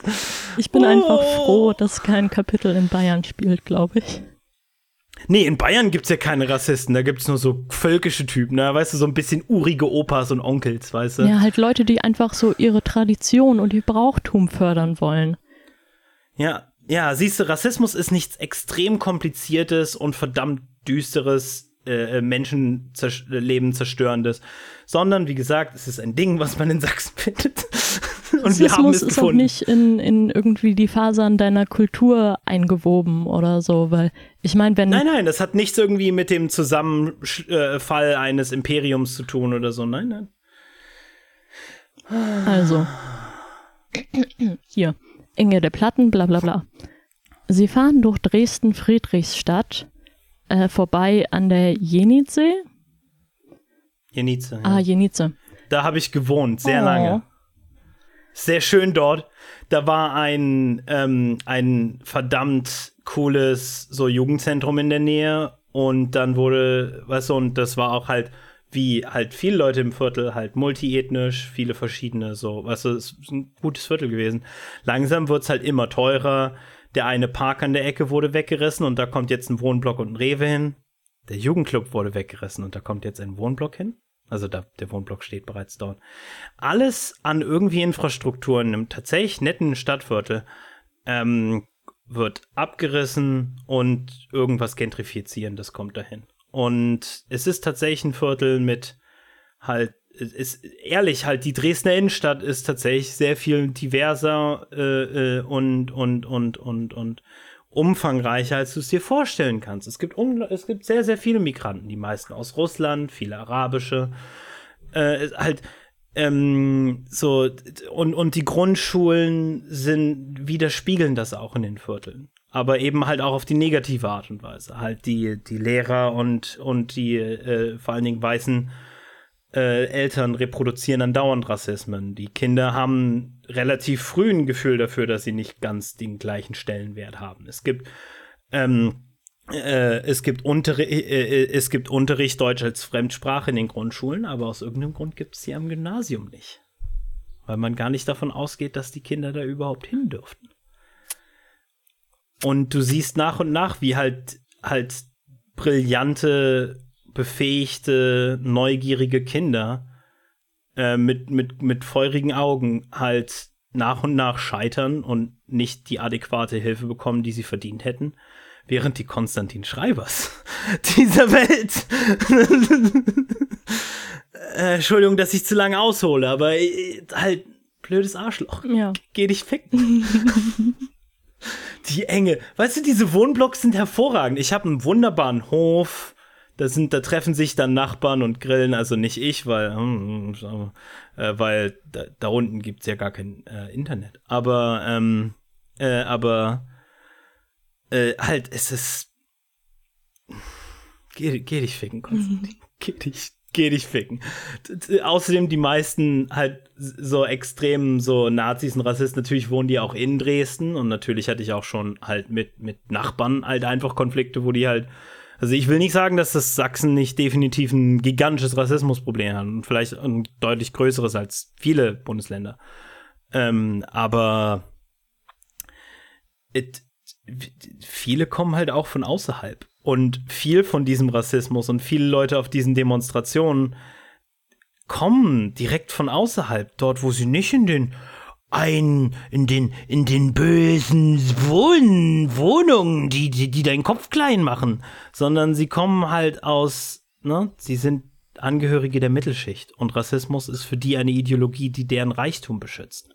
Ich bin oh. einfach froh, dass kein Kapitel in Bayern spielt, glaube ich. Nee, in Bayern gibt's ja keine Rassisten, da gibt's nur so völkische Typen, ne? weißt du, so ein bisschen urige Opas und Onkels, weißt du? Ja, halt Leute, die einfach so ihre Tradition und ihr Brauchtum fördern wollen. Ja, ja, siehst du, Rassismus ist nichts extrem kompliziertes und verdammt düsteres, äh, Menschenleben zerstörendes, sondern wie gesagt, es ist ein Ding, was man in Sachsen findet. Und wir haben es ist gefunden. auch nicht in, in irgendwie die Fasern deiner Kultur eingewoben oder so, weil ich meine, wenn. Nein, nein, das hat nichts irgendwie mit dem Zusammenfall eines Imperiums zu tun oder so. Nein, nein. Also. Hier. Enge der Platten, bla bla bla. Sie fahren durch Dresden-Friedrichstadt äh, vorbei an der Jenitsee. Jenice. Ja. Ah, Jenice. Da habe ich gewohnt, sehr oh. lange. Sehr schön dort. Da war ein, ähm, ein verdammt cooles so Jugendzentrum in der Nähe und dann wurde, weißt du, und das war auch halt wie halt viele Leute im Viertel, halt multiethnisch, viele verschiedene, so, weißt du, es ist ein gutes Viertel gewesen. Langsam wird es halt immer teurer. Der eine Park an der Ecke wurde weggerissen und da kommt jetzt ein Wohnblock und ein Rewe hin. Der Jugendclub wurde weggerissen und da kommt jetzt ein Wohnblock hin. Also da, der Wohnblock steht bereits dort. Alles an irgendwie Infrastruktur in einem tatsächlich netten Stadtviertel ähm, wird abgerissen und irgendwas gentrifizieren, das kommt dahin. Und es ist tatsächlich ein Viertel mit halt, ist ehrlich, halt die Dresdner Innenstadt ist tatsächlich sehr viel diverser äh, äh, und, und, und, und, und umfangreicher, als du es dir vorstellen kannst. Es gibt, es gibt sehr, sehr viele Migranten, die meisten aus Russland, viele arabische, äh, halt, ähm, so, und, und die Grundschulen sind, widerspiegeln das auch in den Vierteln. Aber eben halt auch auf die negative Art und Weise. Halt die, die Lehrer und, und die äh, vor allen Dingen weißen äh, Eltern reproduzieren dann dauernd Rassismen. Die Kinder haben relativ früh ein Gefühl dafür, dass sie nicht ganz den gleichen Stellenwert haben. Es gibt ähm, äh, es, gibt Unterri äh, äh, es gibt Unterricht Deutsch als Fremdsprache in den Grundschulen, aber aus irgendeinem Grund gibt es sie am Gymnasium nicht. Weil man gar nicht davon ausgeht, dass die Kinder da überhaupt hin dürften. Und du siehst nach und nach, wie halt halt brillante befähigte, neugierige Kinder äh, mit, mit, mit feurigen Augen halt nach und nach scheitern und nicht die adäquate Hilfe bekommen, die sie verdient hätten, während die Konstantin Schreibers dieser Welt äh, Entschuldigung, dass ich zu lange aushole, aber äh, halt blödes Arschloch. Ja. Geh dich ficken. die Enge. Weißt du, diese Wohnblocks sind hervorragend. Ich habe einen wunderbaren Hof da sind, da treffen sich dann Nachbarn und grillen, also nicht ich, weil, hm, äh, weil da, da unten gibt's ja gar kein äh, Internet. Aber, ähm, äh, aber äh, halt, es ist. Geh, geh dich ficken, Konstantin. Mhm. Geh dich, geh dich ficken. Außerdem die meisten halt so extrem so Nazis und Rassisten, natürlich wohnen die auch in Dresden und natürlich hatte ich auch schon halt mit, mit Nachbarn halt einfach Konflikte, wo die halt also ich will nicht sagen, dass das Sachsen nicht definitiv ein gigantisches Rassismusproblem hat und vielleicht ein deutlich größeres als viele Bundesländer. Ähm, aber it, viele kommen halt auch von außerhalb. Und viel von diesem Rassismus und viele Leute auf diesen Demonstrationen kommen direkt von außerhalb, dort, wo sie nicht in den ein in den in den bösen Wohn Wohnungen, die, die die deinen Kopf klein machen, sondern sie kommen halt aus, ne, sie sind Angehörige der Mittelschicht und Rassismus ist für die eine Ideologie, die deren Reichtum beschützt.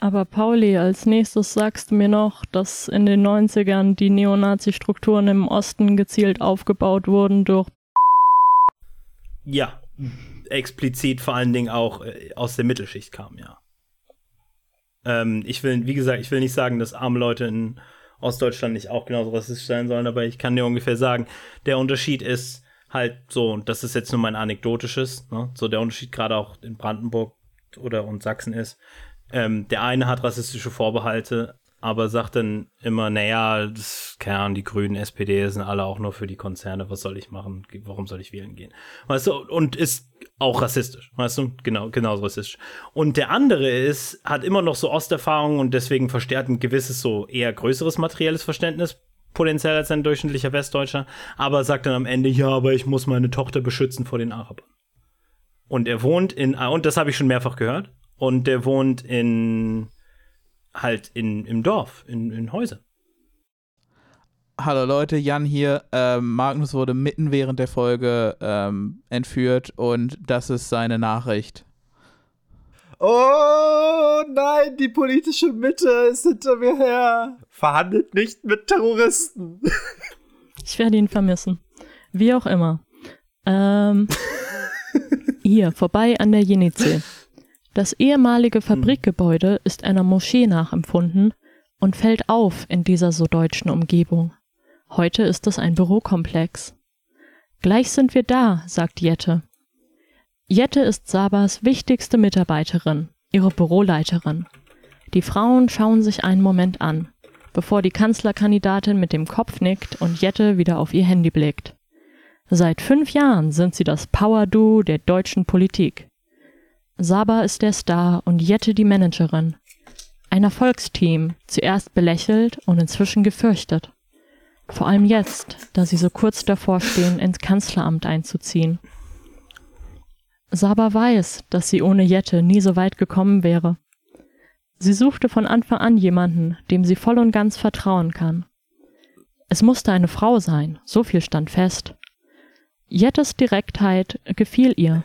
Aber Pauli, als nächstes sagst du mir noch, dass in den 90ern die Neonazi-Strukturen im Osten gezielt aufgebaut wurden durch Ja, explizit vor allen Dingen auch äh, aus der Mittelschicht kam, ja. Ähm, ich will, wie gesagt, ich will nicht sagen, dass arme Leute in Ostdeutschland nicht auch genauso rassistisch sein sollen, aber ich kann dir ungefähr sagen, der Unterschied ist halt so, und das ist jetzt nur mein anekdotisches, ne? so der Unterschied gerade auch in Brandenburg oder und Sachsen ist, ähm, der eine hat rassistische Vorbehalte aber sagt dann immer, naja, das, Ahnung, die Grünen, SPD sind alle auch nur für die Konzerne, was soll ich machen? Warum soll ich wählen gehen? Weißt du, und ist auch rassistisch, weißt du, genau, genauso rassistisch. Und der andere ist, hat immer noch so Osterfahrungen und deswegen verstärkt ein gewisses, so eher größeres materielles Verständnis, potenziell als ein durchschnittlicher Westdeutscher, aber sagt dann am Ende, ja, aber ich muss meine Tochter beschützen vor den Arabern. Und er wohnt in, und das habe ich schon mehrfach gehört, und der wohnt in, halt in, im Dorf, in, in Häusern. Hallo Leute, Jan hier. Ähm, Magnus wurde mitten während der Folge ähm, entführt und das ist seine Nachricht. Oh nein, die politische Mitte ist hinter mir her. Verhandelt nicht mit Terroristen. Ich werde ihn vermissen. Wie auch immer. Ähm, hier, vorbei an der Jenizee. Das ehemalige Fabrikgebäude ist einer Moschee nachempfunden und fällt auf in dieser so deutschen Umgebung. Heute ist es ein Bürokomplex. Gleich sind wir da, sagt Jette. Jette ist Sabas wichtigste Mitarbeiterin, ihre Büroleiterin. Die Frauen schauen sich einen Moment an, bevor die Kanzlerkandidatin mit dem Kopf nickt und Jette wieder auf ihr Handy blickt. Seit fünf Jahren sind sie das Power-Duo der deutschen Politik. Saba ist der Star und Jette die Managerin. Ein Erfolgsteam, zuerst belächelt und inzwischen gefürchtet. Vor allem jetzt, da sie so kurz davor stehen, ins Kanzleramt einzuziehen. Saba weiß, dass sie ohne Jette nie so weit gekommen wäre. Sie suchte von Anfang an jemanden, dem sie voll und ganz vertrauen kann. Es musste eine Frau sein, so viel stand fest. Jettes Direktheit gefiel ihr.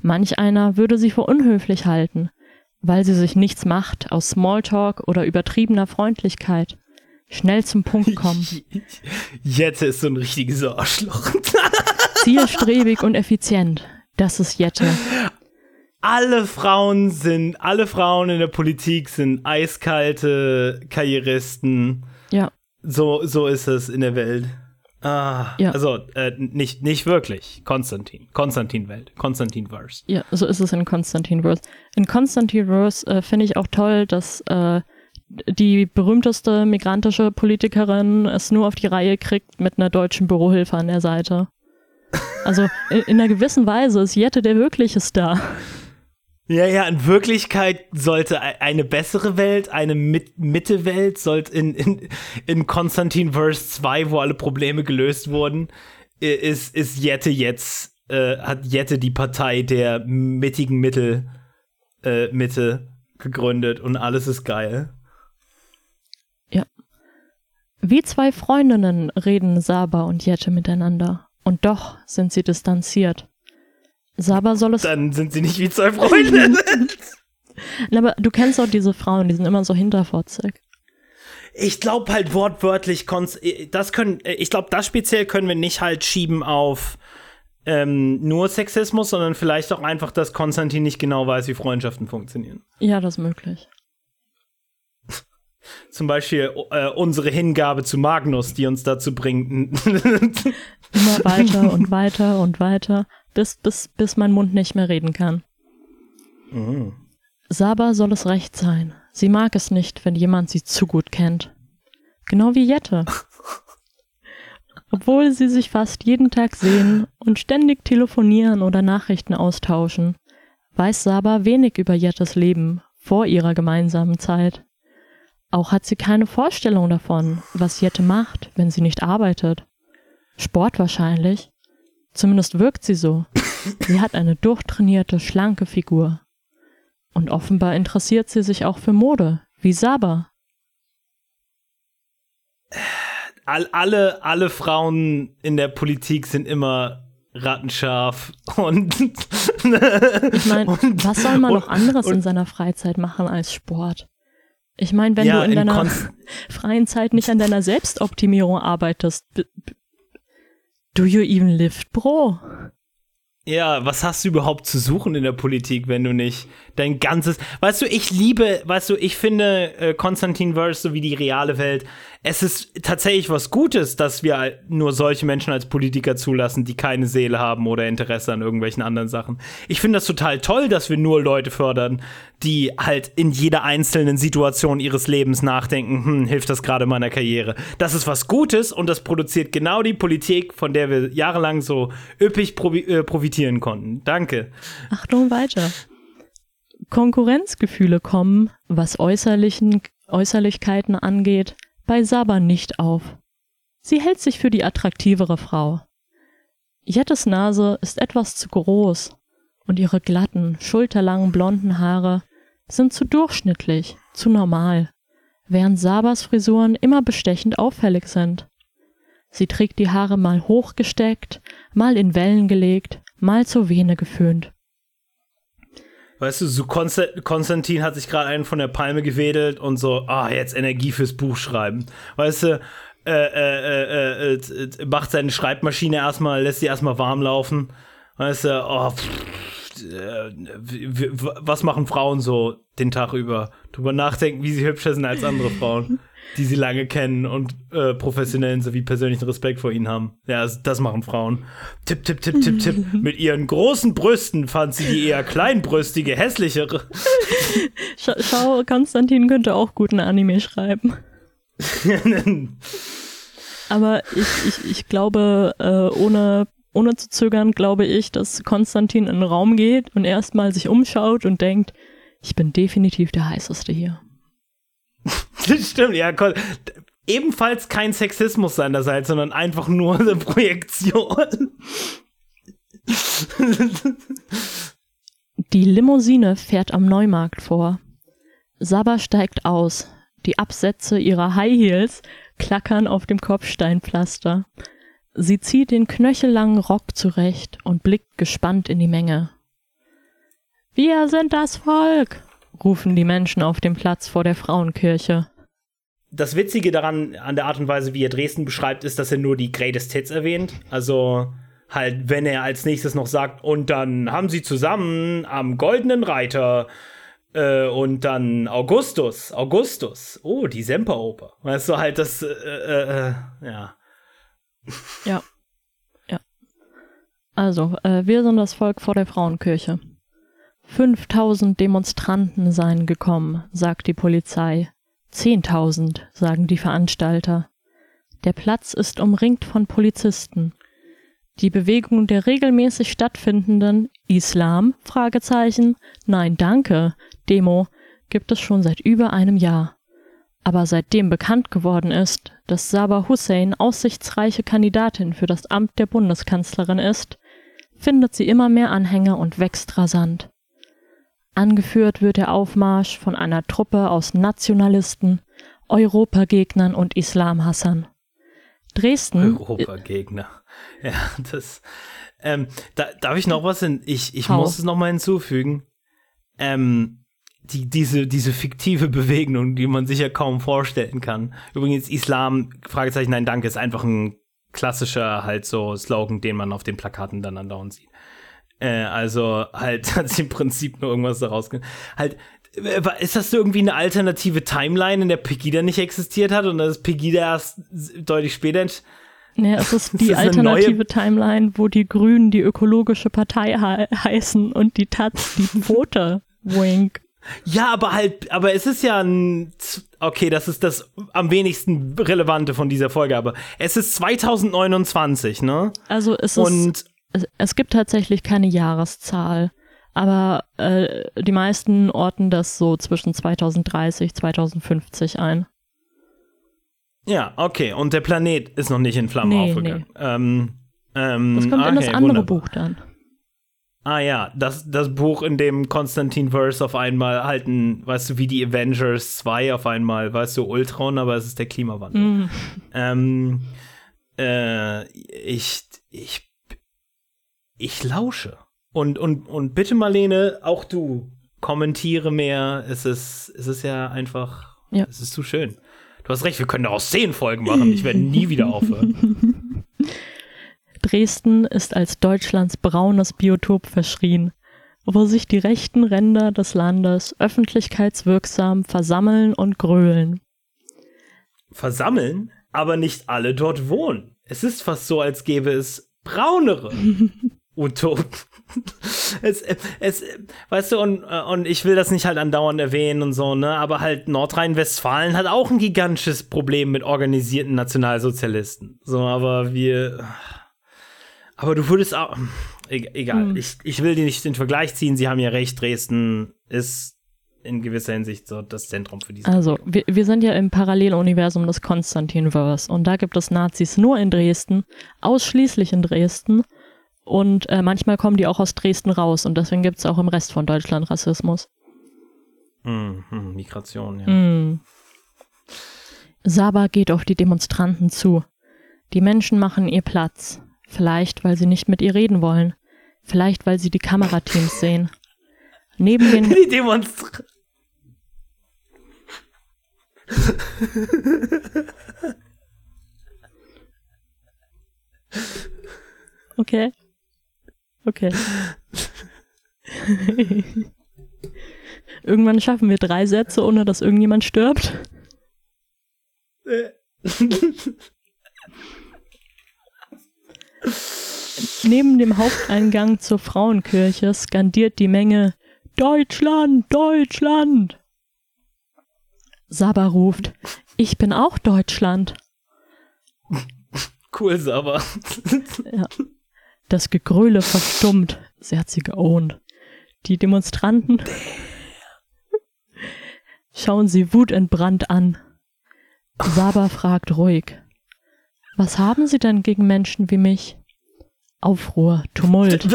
Manch einer würde sie für unhöflich halten, weil sie sich nichts macht aus Smalltalk oder übertriebener Freundlichkeit. Schnell zum Punkt kommen. Jette ist so ein richtiges Arschloch. Zielstrebig und effizient. Das ist Jette. Alle Frauen sind, alle Frauen in der Politik sind eiskalte Karrieristen. Ja. So, so ist es in der Welt. Ah, ja. also äh, nicht, nicht wirklich. Konstantin. Konstantin-Welt. Konstantin-Verse. Ja, so ist es in Konstantin-Verse. In Konstantin-Verse äh, finde ich auch toll, dass äh, die berühmteste migrantische Politikerin es nur auf die Reihe kriegt mit einer deutschen Bürohilfe an der Seite. Also in, in einer gewissen Weise ist Jette der wirkliche Star. Ja, ja, in Wirklichkeit sollte eine bessere Welt, eine Mitte-Welt, sollte in, in, in Konstantin Verse 2, wo alle Probleme gelöst wurden, ist, ist Jette jetzt, äh, hat Jette die Partei der mittigen Mittel, äh, Mitte gegründet und alles ist geil. Ja. Wie zwei Freundinnen reden Saba und Jette miteinander. Und doch sind sie distanziert. Saba soll es. Dann sind sie nicht wie zwei Freundinnen. aber du kennst auch diese Frauen, die sind immer so hinterfotzig. Ich glaube halt wortwörtlich, das können, ich glaube, das speziell können wir nicht halt schieben auf ähm, nur Sexismus, sondern vielleicht auch einfach, dass Konstantin nicht genau weiß, wie Freundschaften funktionieren. Ja, das ist möglich. Zum Beispiel äh, unsere Hingabe zu Magnus, die uns dazu bringt. Immer weiter und weiter und weiter, bis, bis, bis mein Mund nicht mehr reden kann. Mhm. Saba soll es recht sein. Sie mag es nicht, wenn jemand sie zu gut kennt. Genau wie Jette. Obwohl sie sich fast jeden Tag sehen und ständig telefonieren oder Nachrichten austauschen, weiß Saba wenig über Jettes Leben vor ihrer gemeinsamen Zeit. Auch hat sie keine Vorstellung davon, was Jette macht, wenn sie nicht arbeitet. Sport wahrscheinlich. Zumindest wirkt sie so. Sie hat eine durchtrainierte, schlanke Figur. Und offenbar interessiert sie sich auch für Mode, wie Saba. All, alle, alle Frauen in der Politik sind immer rattenscharf und. ich meine, was soll man noch anderes und, in seiner Freizeit machen als Sport? Ich meine, wenn ja, du in, in deiner freien Zeit nicht an deiner Selbstoptimierung arbeitest, do you even er lift, Bro? Ja, was hast du überhaupt zu suchen in der Politik, wenn du nicht dein ganzes. Weißt du, ich liebe, weißt du, ich finde äh, Konstantin Verse sowie die reale Welt. Es ist tatsächlich was Gutes, dass wir nur solche Menschen als Politiker zulassen, die keine Seele haben oder Interesse an irgendwelchen anderen Sachen. Ich finde das total toll, dass wir nur Leute fördern, die halt in jeder einzelnen Situation ihres Lebens nachdenken, hm, hilft das gerade meiner Karriere. Das ist was Gutes und das produziert genau die Politik, von der wir jahrelang so üppig äh, profitieren konnten. Danke. Achtung weiter. Konkurrenzgefühle kommen, was äußerlichen, Äußerlichkeiten angeht, bei Saba nicht auf. Sie hält sich für die attraktivere Frau. Jettes Nase ist etwas zu groß und ihre glatten, schulterlangen blonden Haare sind zu durchschnittlich, zu normal, während Sabas Frisuren immer bestechend auffällig sind. Sie trägt die Haare mal hochgesteckt, mal in Wellen gelegt, mal zur Vene geföhnt. Weißt du, so Konstantin hat sich gerade einen von der Palme gewedelt und so, ah, jetzt Energie fürs Buch schreiben. Weißt du, äh, äh, äh, äh macht seine Schreibmaschine erstmal, lässt sie erstmal warm laufen. Weißt du, oh, pff, äh, was machen Frauen so den Tag über? Drüber nachdenken, wie sie hübscher sind als andere Frauen die sie lange kennen und äh, professionellen sowie persönlichen Respekt vor ihnen haben. Ja, das, machen Frauen. Tipp, tipp, tipp, tipp, tipp. Mit ihren großen Brüsten fand sie die eher kleinbrüstige, hässlichere. Schau, Konstantin könnte auch guten Anime schreiben. Aber ich, ich, ich glaube, äh, ohne, ohne zu zögern, glaube ich, dass Konstantin in den Raum geht und erstmal sich umschaut und denkt, ich bin definitiv der heißeste hier. Das stimmt, ja. Ebenfalls kein Sexismus seinerseits, sondern einfach nur eine Projektion. Die Limousine fährt am Neumarkt vor. Saba steigt aus. Die Absätze ihrer High Heels klackern auf dem Kopfsteinpflaster. Sie zieht den knöchellangen Rock zurecht und blickt gespannt in die Menge. Wir sind das Volk, rufen die Menschen auf dem Platz vor der Frauenkirche. Das Witzige daran, an der Art und Weise, wie er Dresden beschreibt, ist, dass er nur die Greatest Hits erwähnt. Also halt, wenn er als nächstes noch sagt, und dann haben sie zusammen am Goldenen Reiter äh, und dann Augustus, Augustus, oh, die Semperoper. Weißt du, halt das, äh, äh, äh ja. Ja. Ja. Also, äh, wir sind das Volk vor der Frauenkirche. 5000 Demonstranten seien gekommen, sagt die Polizei. 10.000, sagen die Veranstalter. Der Platz ist umringt von Polizisten. Die Bewegung der regelmäßig stattfindenden Islam? Nein, danke. Demo gibt es schon seit über einem Jahr. Aber seitdem bekannt geworden ist, dass Sabah Hussein aussichtsreiche Kandidatin für das Amt der Bundeskanzlerin ist, findet sie immer mehr Anhänger und wächst rasant. Angeführt wird der Aufmarsch von einer Truppe aus Nationalisten, Europagegnern und Islamhassern. Dresden. Europagegner. Ja, das. Ähm, da, darf ich noch was in. Ich, ich muss es nochmal hinzufügen. Ähm, die, diese, diese fiktive Bewegung, die man sich ja kaum vorstellen kann. Übrigens, Islam, Fragezeichen, nein, danke, ist einfach ein klassischer halt so Slogan, den man auf den Plakaten dann andauernd sieht. Äh, also halt hat sie im Prinzip nur irgendwas daraus. Halt, äh, ist das irgendwie eine alternative Timeline, in der Pegida nicht existiert hat und dass Pegida erst deutlich später ja, es ist die ist alternative Timeline, wo die Grünen die ökologische Partei he heißen und die Taz die Pfote. Wink. Ja, aber halt, aber es ist ja ein, okay, das ist das am wenigsten relevante von dieser Folge, aber es ist 2029, ne? Also es ist und es, es gibt tatsächlich keine Jahreszahl, aber äh, die meisten orten das so zwischen 2030, 2050 ein. Ja, okay. Und der Planet ist noch nicht in Flammen nee, aufgegangen. Nee. Ähm, ähm, das kommt okay, in das andere wunderbar. Buch dann. Ah ja, das, das Buch, in dem Konstantin Verse auf einmal halten, weißt du, wie die Avengers 2 auf einmal, weißt du, Ultron, aber es ist der Klimawandel. Mm. Ähm, äh, ich, ich ich lausche. Und, und, und bitte, Marlene, auch du, kommentiere mehr. Es ist, es ist ja einfach, ja. es ist zu schön. Du hast recht, wir können daraus zehn Folgen machen. Ich werde nie wieder aufhören. Dresden ist als Deutschlands braunes Biotop verschrien, wo sich die rechten Ränder des Landes öffentlichkeitswirksam versammeln und grölen. Versammeln, aber nicht alle dort wohnen. Es ist fast so, als gäbe es braunere Utopen. es, es, weißt du, und, und ich will das nicht halt andauernd erwähnen und so, ne, aber halt Nordrhein-Westfalen hat auch ein gigantisches Problem mit organisierten Nationalsozialisten. So, aber wir, aber du würdest auch, egal, hm. ich, ich will dir nicht den Vergleich ziehen, sie haben ja recht, Dresden ist in gewisser Hinsicht so das Zentrum für diese Also, wir, wir sind ja im Paralleluniversum des Konstantinverse und da gibt es Nazis nur in Dresden, ausschließlich in Dresden und äh, manchmal kommen die auch aus Dresden raus und deswegen gibt es auch im Rest von Deutschland Rassismus. Mm, hm, Migration, ja. Mm. Saba geht auf die Demonstranten zu. Die Menschen machen ihr Platz. Vielleicht, weil sie nicht mit ihr reden wollen. Vielleicht, weil sie die Kamerateams sehen. Neben den. Die Demonstranten. Okay. Okay. Irgendwann schaffen wir drei Sätze, ohne dass irgendjemand stirbt. Neben dem Haupteingang zur Frauenkirche skandiert die Menge Deutschland, Deutschland. Saba ruft, ich bin auch Deutschland. Cool, Saba. ja. Das Gegröle verstummt. Sie hat sie geohnt. Die Demonstranten schauen sie wutentbrannt an. Saba fragt ruhig. Was haben Sie denn gegen Menschen wie mich? Aufruhr, Tumult.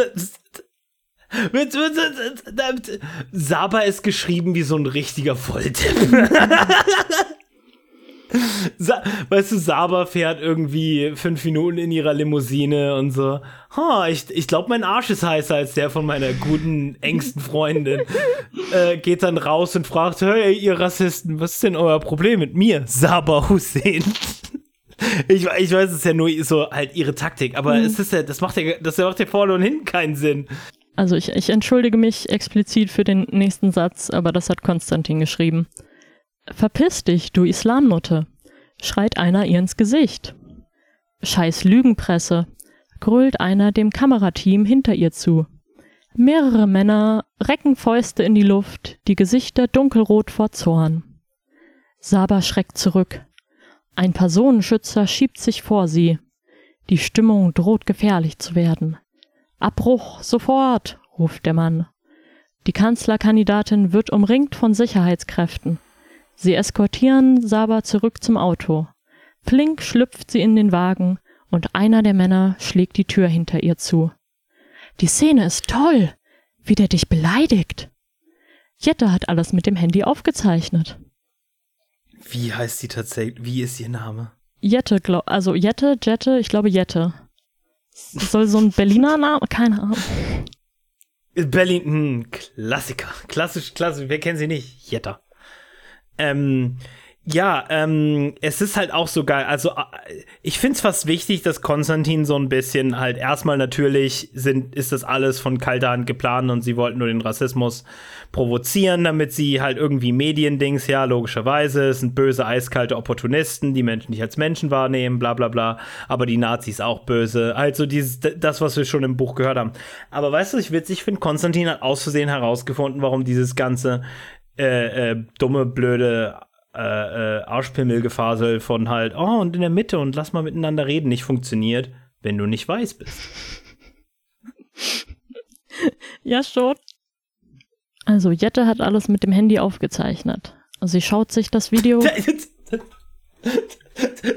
Saba ist geschrieben wie so ein richtiger Volltipp. Weißt du, Saba fährt irgendwie fünf Minuten in ihrer Limousine und so. Ha, ich, ich glaube, mein Arsch ist heißer als der von meiner guten, engsten Freundin. äh, geht dann raus und fragt, hey, ihr Rassisten, was ist denn euer Problem mit mir? Saba Hussein. ich, ich weiß, es ist ja nur so halt ihre Taktik, aber mhm. es ist ja, das macht ja, das macht ja vorne und hinten keinen Sinn. Also ich, ich entschuldige mich explizit für den nächsten Satz, aber das hat Konstantin geschrieben. Verpiss dich, du Islamnutte, schreit einer ihr ins Gesicht. Scheiß Lügenpresse, grölt einer dem Kamerateam hinter ihr zu. Mehrere Männer recken Fäuste in die Luft, die Gesichter dunkelrot vor Zorn. Saba schreckt zurück. Ein Personenschützer schiebt sich vor sie. Die Stimmung droht gefährlich zu werden. Abbruch, sofort, ruft der Mann. Die Kanzlerkandidatin wird umringt von Sicherheitskräften. Sie eskortieren Saba zurück zum Auto. Flink schlüpft sie in den Wagen und einer der Männer schlägt die Tür hinter ihr zu. Die Szene ist toll, wie der dich beleidigt. Jette hat alles mit dem Handy aufgezeichnet. Wie heißt sie tatsächlich? Wie ist ihr Name? Jette, glaub, also Jette, Jette, ich glaube Jette. Das soll so ein Berliner Name, keine Ahnung. Berlin, hm, Klassiker. Klassisch, klassisch, wer kennt sie nicht? Jetta. Ähm, ja, ähm, es ist halt auch so geil. Also, äh, ich finde es fast wichtig, dass Konstantin so ein bisschen halt erstmal natürlich sind, ist das alles von kalter Hand geplant und sie wollten nur den Rassismus provozieren, damit sie halt irgendwie Mediendings, ja, logischerweise, es sind böse, eiskalte Opportunisten, die Menschen nicht als Menschen wahrnehmen, bla bla bla, aber die Nazis auch böse. Also dieses, das, was wir schon im Buch gehört haben. Aber weißt du, ich witzig finde, Konstantin hat aus Versehen herausgefunden, warum dieses ganze äh, äh, dumme, blöde äh, äh, Arschpimmelgefasel von halt, oh, und in der Mitte und lass mal miteinander reden, nicht funktioniert, wenn du nicht weiß bist. ja, schon. Also, Jette hat alles mit dem Handy aufgezeichnet. Also, sie schaut sich das Video.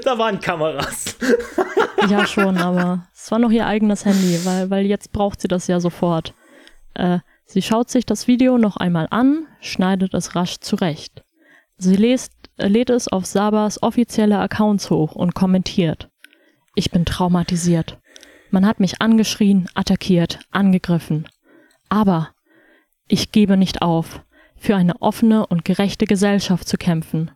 da waren Kameras. ja, schon, aber es war noch ihr eigenes Handy, weil, weil jetzt braucht sie das ja sofort. Äh, Sie schaut sich das Video noch einmal an, schneidet es rasch zurecht. Sie lest, lädt es auf Sabas offizielle Accounts hoch und kommentiert. Ich bin traumatisiert. Man hat mich angeschrien, attackiert, angegriffen. Aber ich gebe nicht auf, für eine offene und gerechte Gesellschaft zu kämpfen.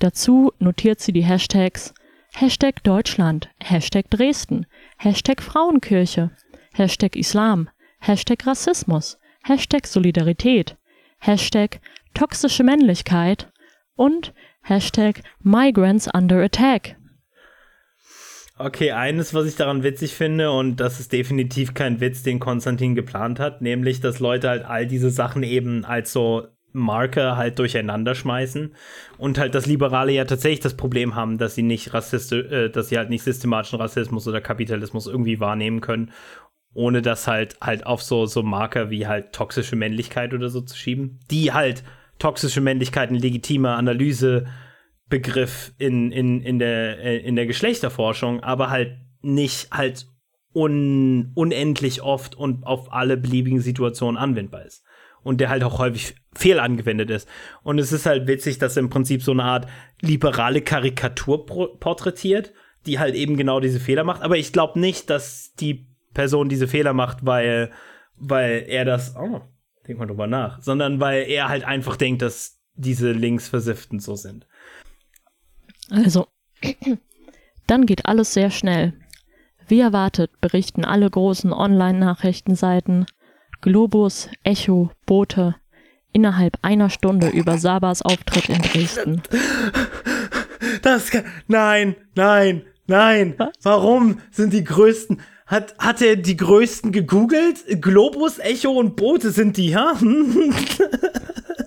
Dazu notiert sie die Hashtags Hashtag Deutschland, Hashtag Dresden, Hashtag Frauenkirche, Hashtag Islam, Hashtag Rassismus, Hashtag Solidarität, Hashtag toxische Männlichkeit und Hashtag Migrants under attack. Okay, eines, was ich daran witzig finde, und das ist definitiv kein Witz, den Konstantin geplant hat, nämlich, dass Leute halt all diese Sachen eben als so Marke halt durcheinander schmeißen und halt das Liberale ja tatsächlich das Problem haben, dass sie nicht rassistisch, äh, dass sie halt nicht systematischen Rassismus oder Kapitalismus irgendwie wahrnehmen können, ohne das halt halt auf so so Marker wie halt toxische Männlichkeit oder so zu schieben, die halt toxische Männlichkeit ein legitimer Analysebegriff in, in, in, der, äh, in der Geschlechterforschung, aber halt nicht halt un, unendlich oft und auf alle beliebigen Situationen anwendbar ist. Und der halt auch häufig fehlangewendet ist. Und es ist halt witzig, dass er im Prinzip so eine Art liberale Karikatur porträtiert, die halt eben genau diese Fehler macht. Aber ich glaube nicht, dass die Person diese Fehler macht, weil, weil er das. Oh, Denk mal drüber nach. Sondern weil er halt einfach denkt, dass diese Linksversifften so sind. Also, dann geht alles sehr schnell. Wie erwartet berichten alle großen Online-Nachrichtenseiten, Globus, Echo, Bote, innerhalb einer Stunde über Sabas Auftritt in Dresden. Das kann, nein, nein, nein. Was? Warum sind die größten hat, hat er die größten gegoogelt? Globus, Echo und Boote sind die, ja?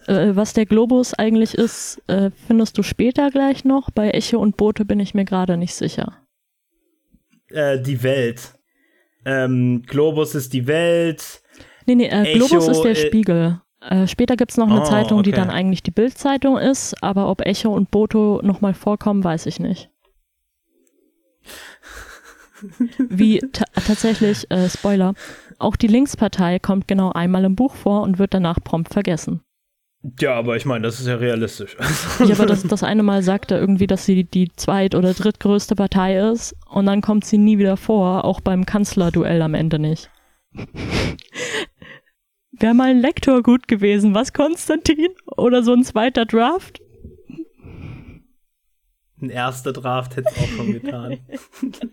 äh, was der Globus eigentlich ist, äh, findest du später gleich noch. Bei Echo und Boote bin ich mir gerade nicht sicher. Äh, die Welt. Ähm, Globus ist die Welt. Nee, nee, äh, Globus ist der äh, Spiegel. Äh, später gibt es noch eine oh, Zeitung, okay. die dann eigentlich die Bildzeitung ist, aber ob Echo und Boto nochmal vorkommen, weiß ich nicht wie tatsächlich, äh, Spoiler, auch die Linkspartei kommt genau einmal im Buch vor und wird danach prompt vergessen. Ja, aber ich meine, das ist ja realistisch. ja, aber das, das eine Mal sagt er irgendwie, dass sie die zweit- oder drittgrößte Partei ist und dann kommt sie nie wieder vor, auch beim Kanzlerduell am Ende nicht. Wäre mal ein Lektor gut gewesen, was, Konstantin? Oder so ein zweiter Draft? Ein erster Draft hätte es auch schon getan.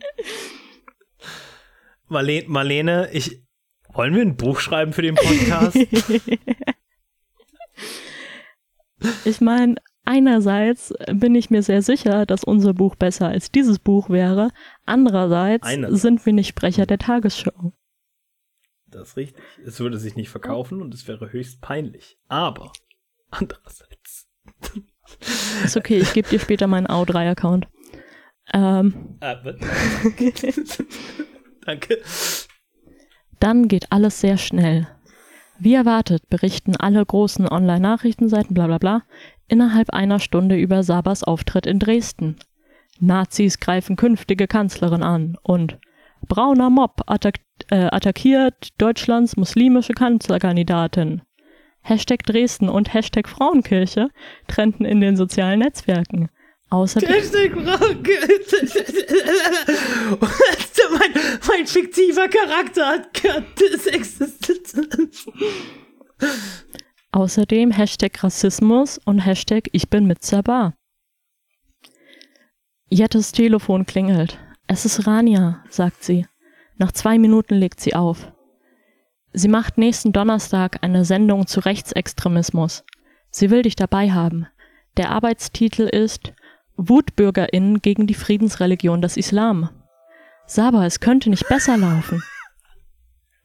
Marlene, Marlene, ich. Wollen wir ein Buch schreiben für den Podcast? ich meine, einerseits bin ich mir sehr sicher, dass unser Buch besser als dieses Buch wäre. Andererseits einerseits. sind wir nicht Sprecher der Tagesschau. Das ist richtig. Es würde sich nicht verkaufen und es wäre höchst peinlich. Aber andererseits. Ist okay, ich gebe dir später meinen AO3-Account. Ähm. Ah, Danke. Dann geht alles sehr schnell. Wie erwartet berichten alle großen Online-Nachrichtenseiten bla bla bla innerhalb einer Stunde über Sabas Auftritt in Dresden. Nazis greifen künftige Kanzlerin an und brauner Mob attack äh, attackiert Deutschlands muslimische Kanzlerkandidatin. Hashtag Dresden und Hashtag Frauenkirche trennten in den sozialen Netzwerken. Außerdem. Hashtag Frauenkirche. mein, mein fiktiver Charakter hat existiert. Außerdem Hashtag Rassismus und Hashtag Ich bin mit Sabah. Jettes Telefon klingelt. Es ist Rania, sagt sie. Nach zwei Minuten legt sie auf. Sie macht nächsten Donnerstag eine Sendung zu Rechtsextremismus. Sie will dich dabei haben. Der Arbeitstitel ist WutbürgerInnen gegen die Friedensreligion des Islam. Saba, es könnte nicht besser laufen.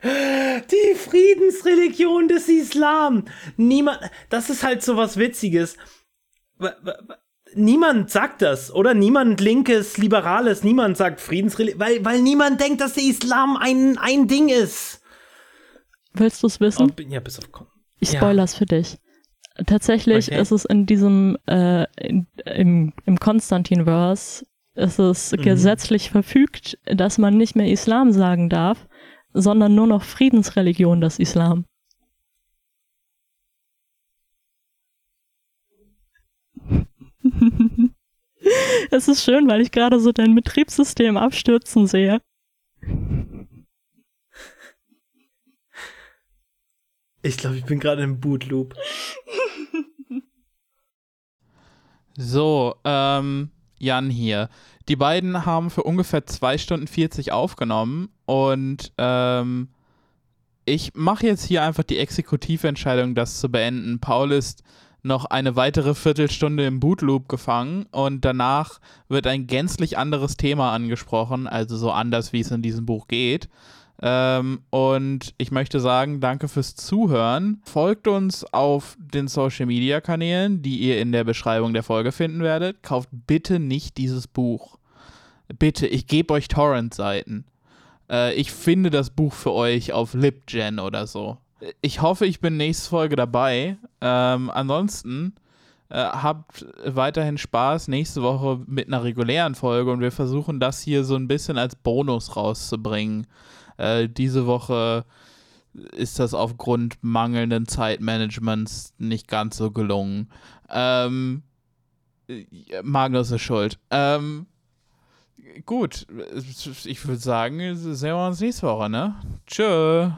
Die Friedensreligion des Islam. Niemand, das ist halt so was Witziges. Niemand sagt das, oder? Niemand Linkes, Liberales, niemand sagt Friedensreligion, weil, weil niemand denkt, dass der Islam ein, ein Ding ist. Willst du es wissen? Oh, ja, bis auf Kon ich spoiler's ja. für dich. Tatsächlich okay. ist es in diesem, äh, in, im, im Konstantinverse, ist es mhm. gesetzlich verfügt, dass man nicht mehr Islam sagen darf, sondern nur noch Friedensreligion des Islam. es ist schön, weil ich gerade so dein Betriebssystem abstürzen sehe. Ich glaube, ich bin gerade im Bootloop. So, ähm, Jan hier. Die beiden haben für ungefähr 2 Stunden 40 aufgenommen und ähm, ich mache jetzt hier einfach die Exekutiventscheidung, das zu beenden. Paul ist noch eine weitere Viertelstunde im Bootloop gefangen und danach wird ein gänzlich anderes Thema angesprochen, also so anders, wie es in diesem Buch geht. Ähm, und ich möchte sagen, danke fürs Zuhören. Folgt uns auf den Social Media Kanälen, die ihr in der Beschreibung der Folge finden werdet. Kauft bitte nicht dieses Buch. Bitte, ich gebe euch Torrent-Seiten. Äh, ich finde das Buch für euch auf LibGen oder so ich hoffe, ich bin nächste Folge dabei. Ähm, ansonsten äh, habt weiterhin Spaß nächste Woche mit einer regulären Folge und wir versuchen das hier so ein bisschen als Bonus rauszubringen. Äh, diese Woche ist das aufgrund mangelnden Zeitmanagements nicht ganz so gelungen. Ähm, Magnus ist schuld. Ähm, gut, ich würde sagen, sehen wir uns nächste Woche, ne? Tschö.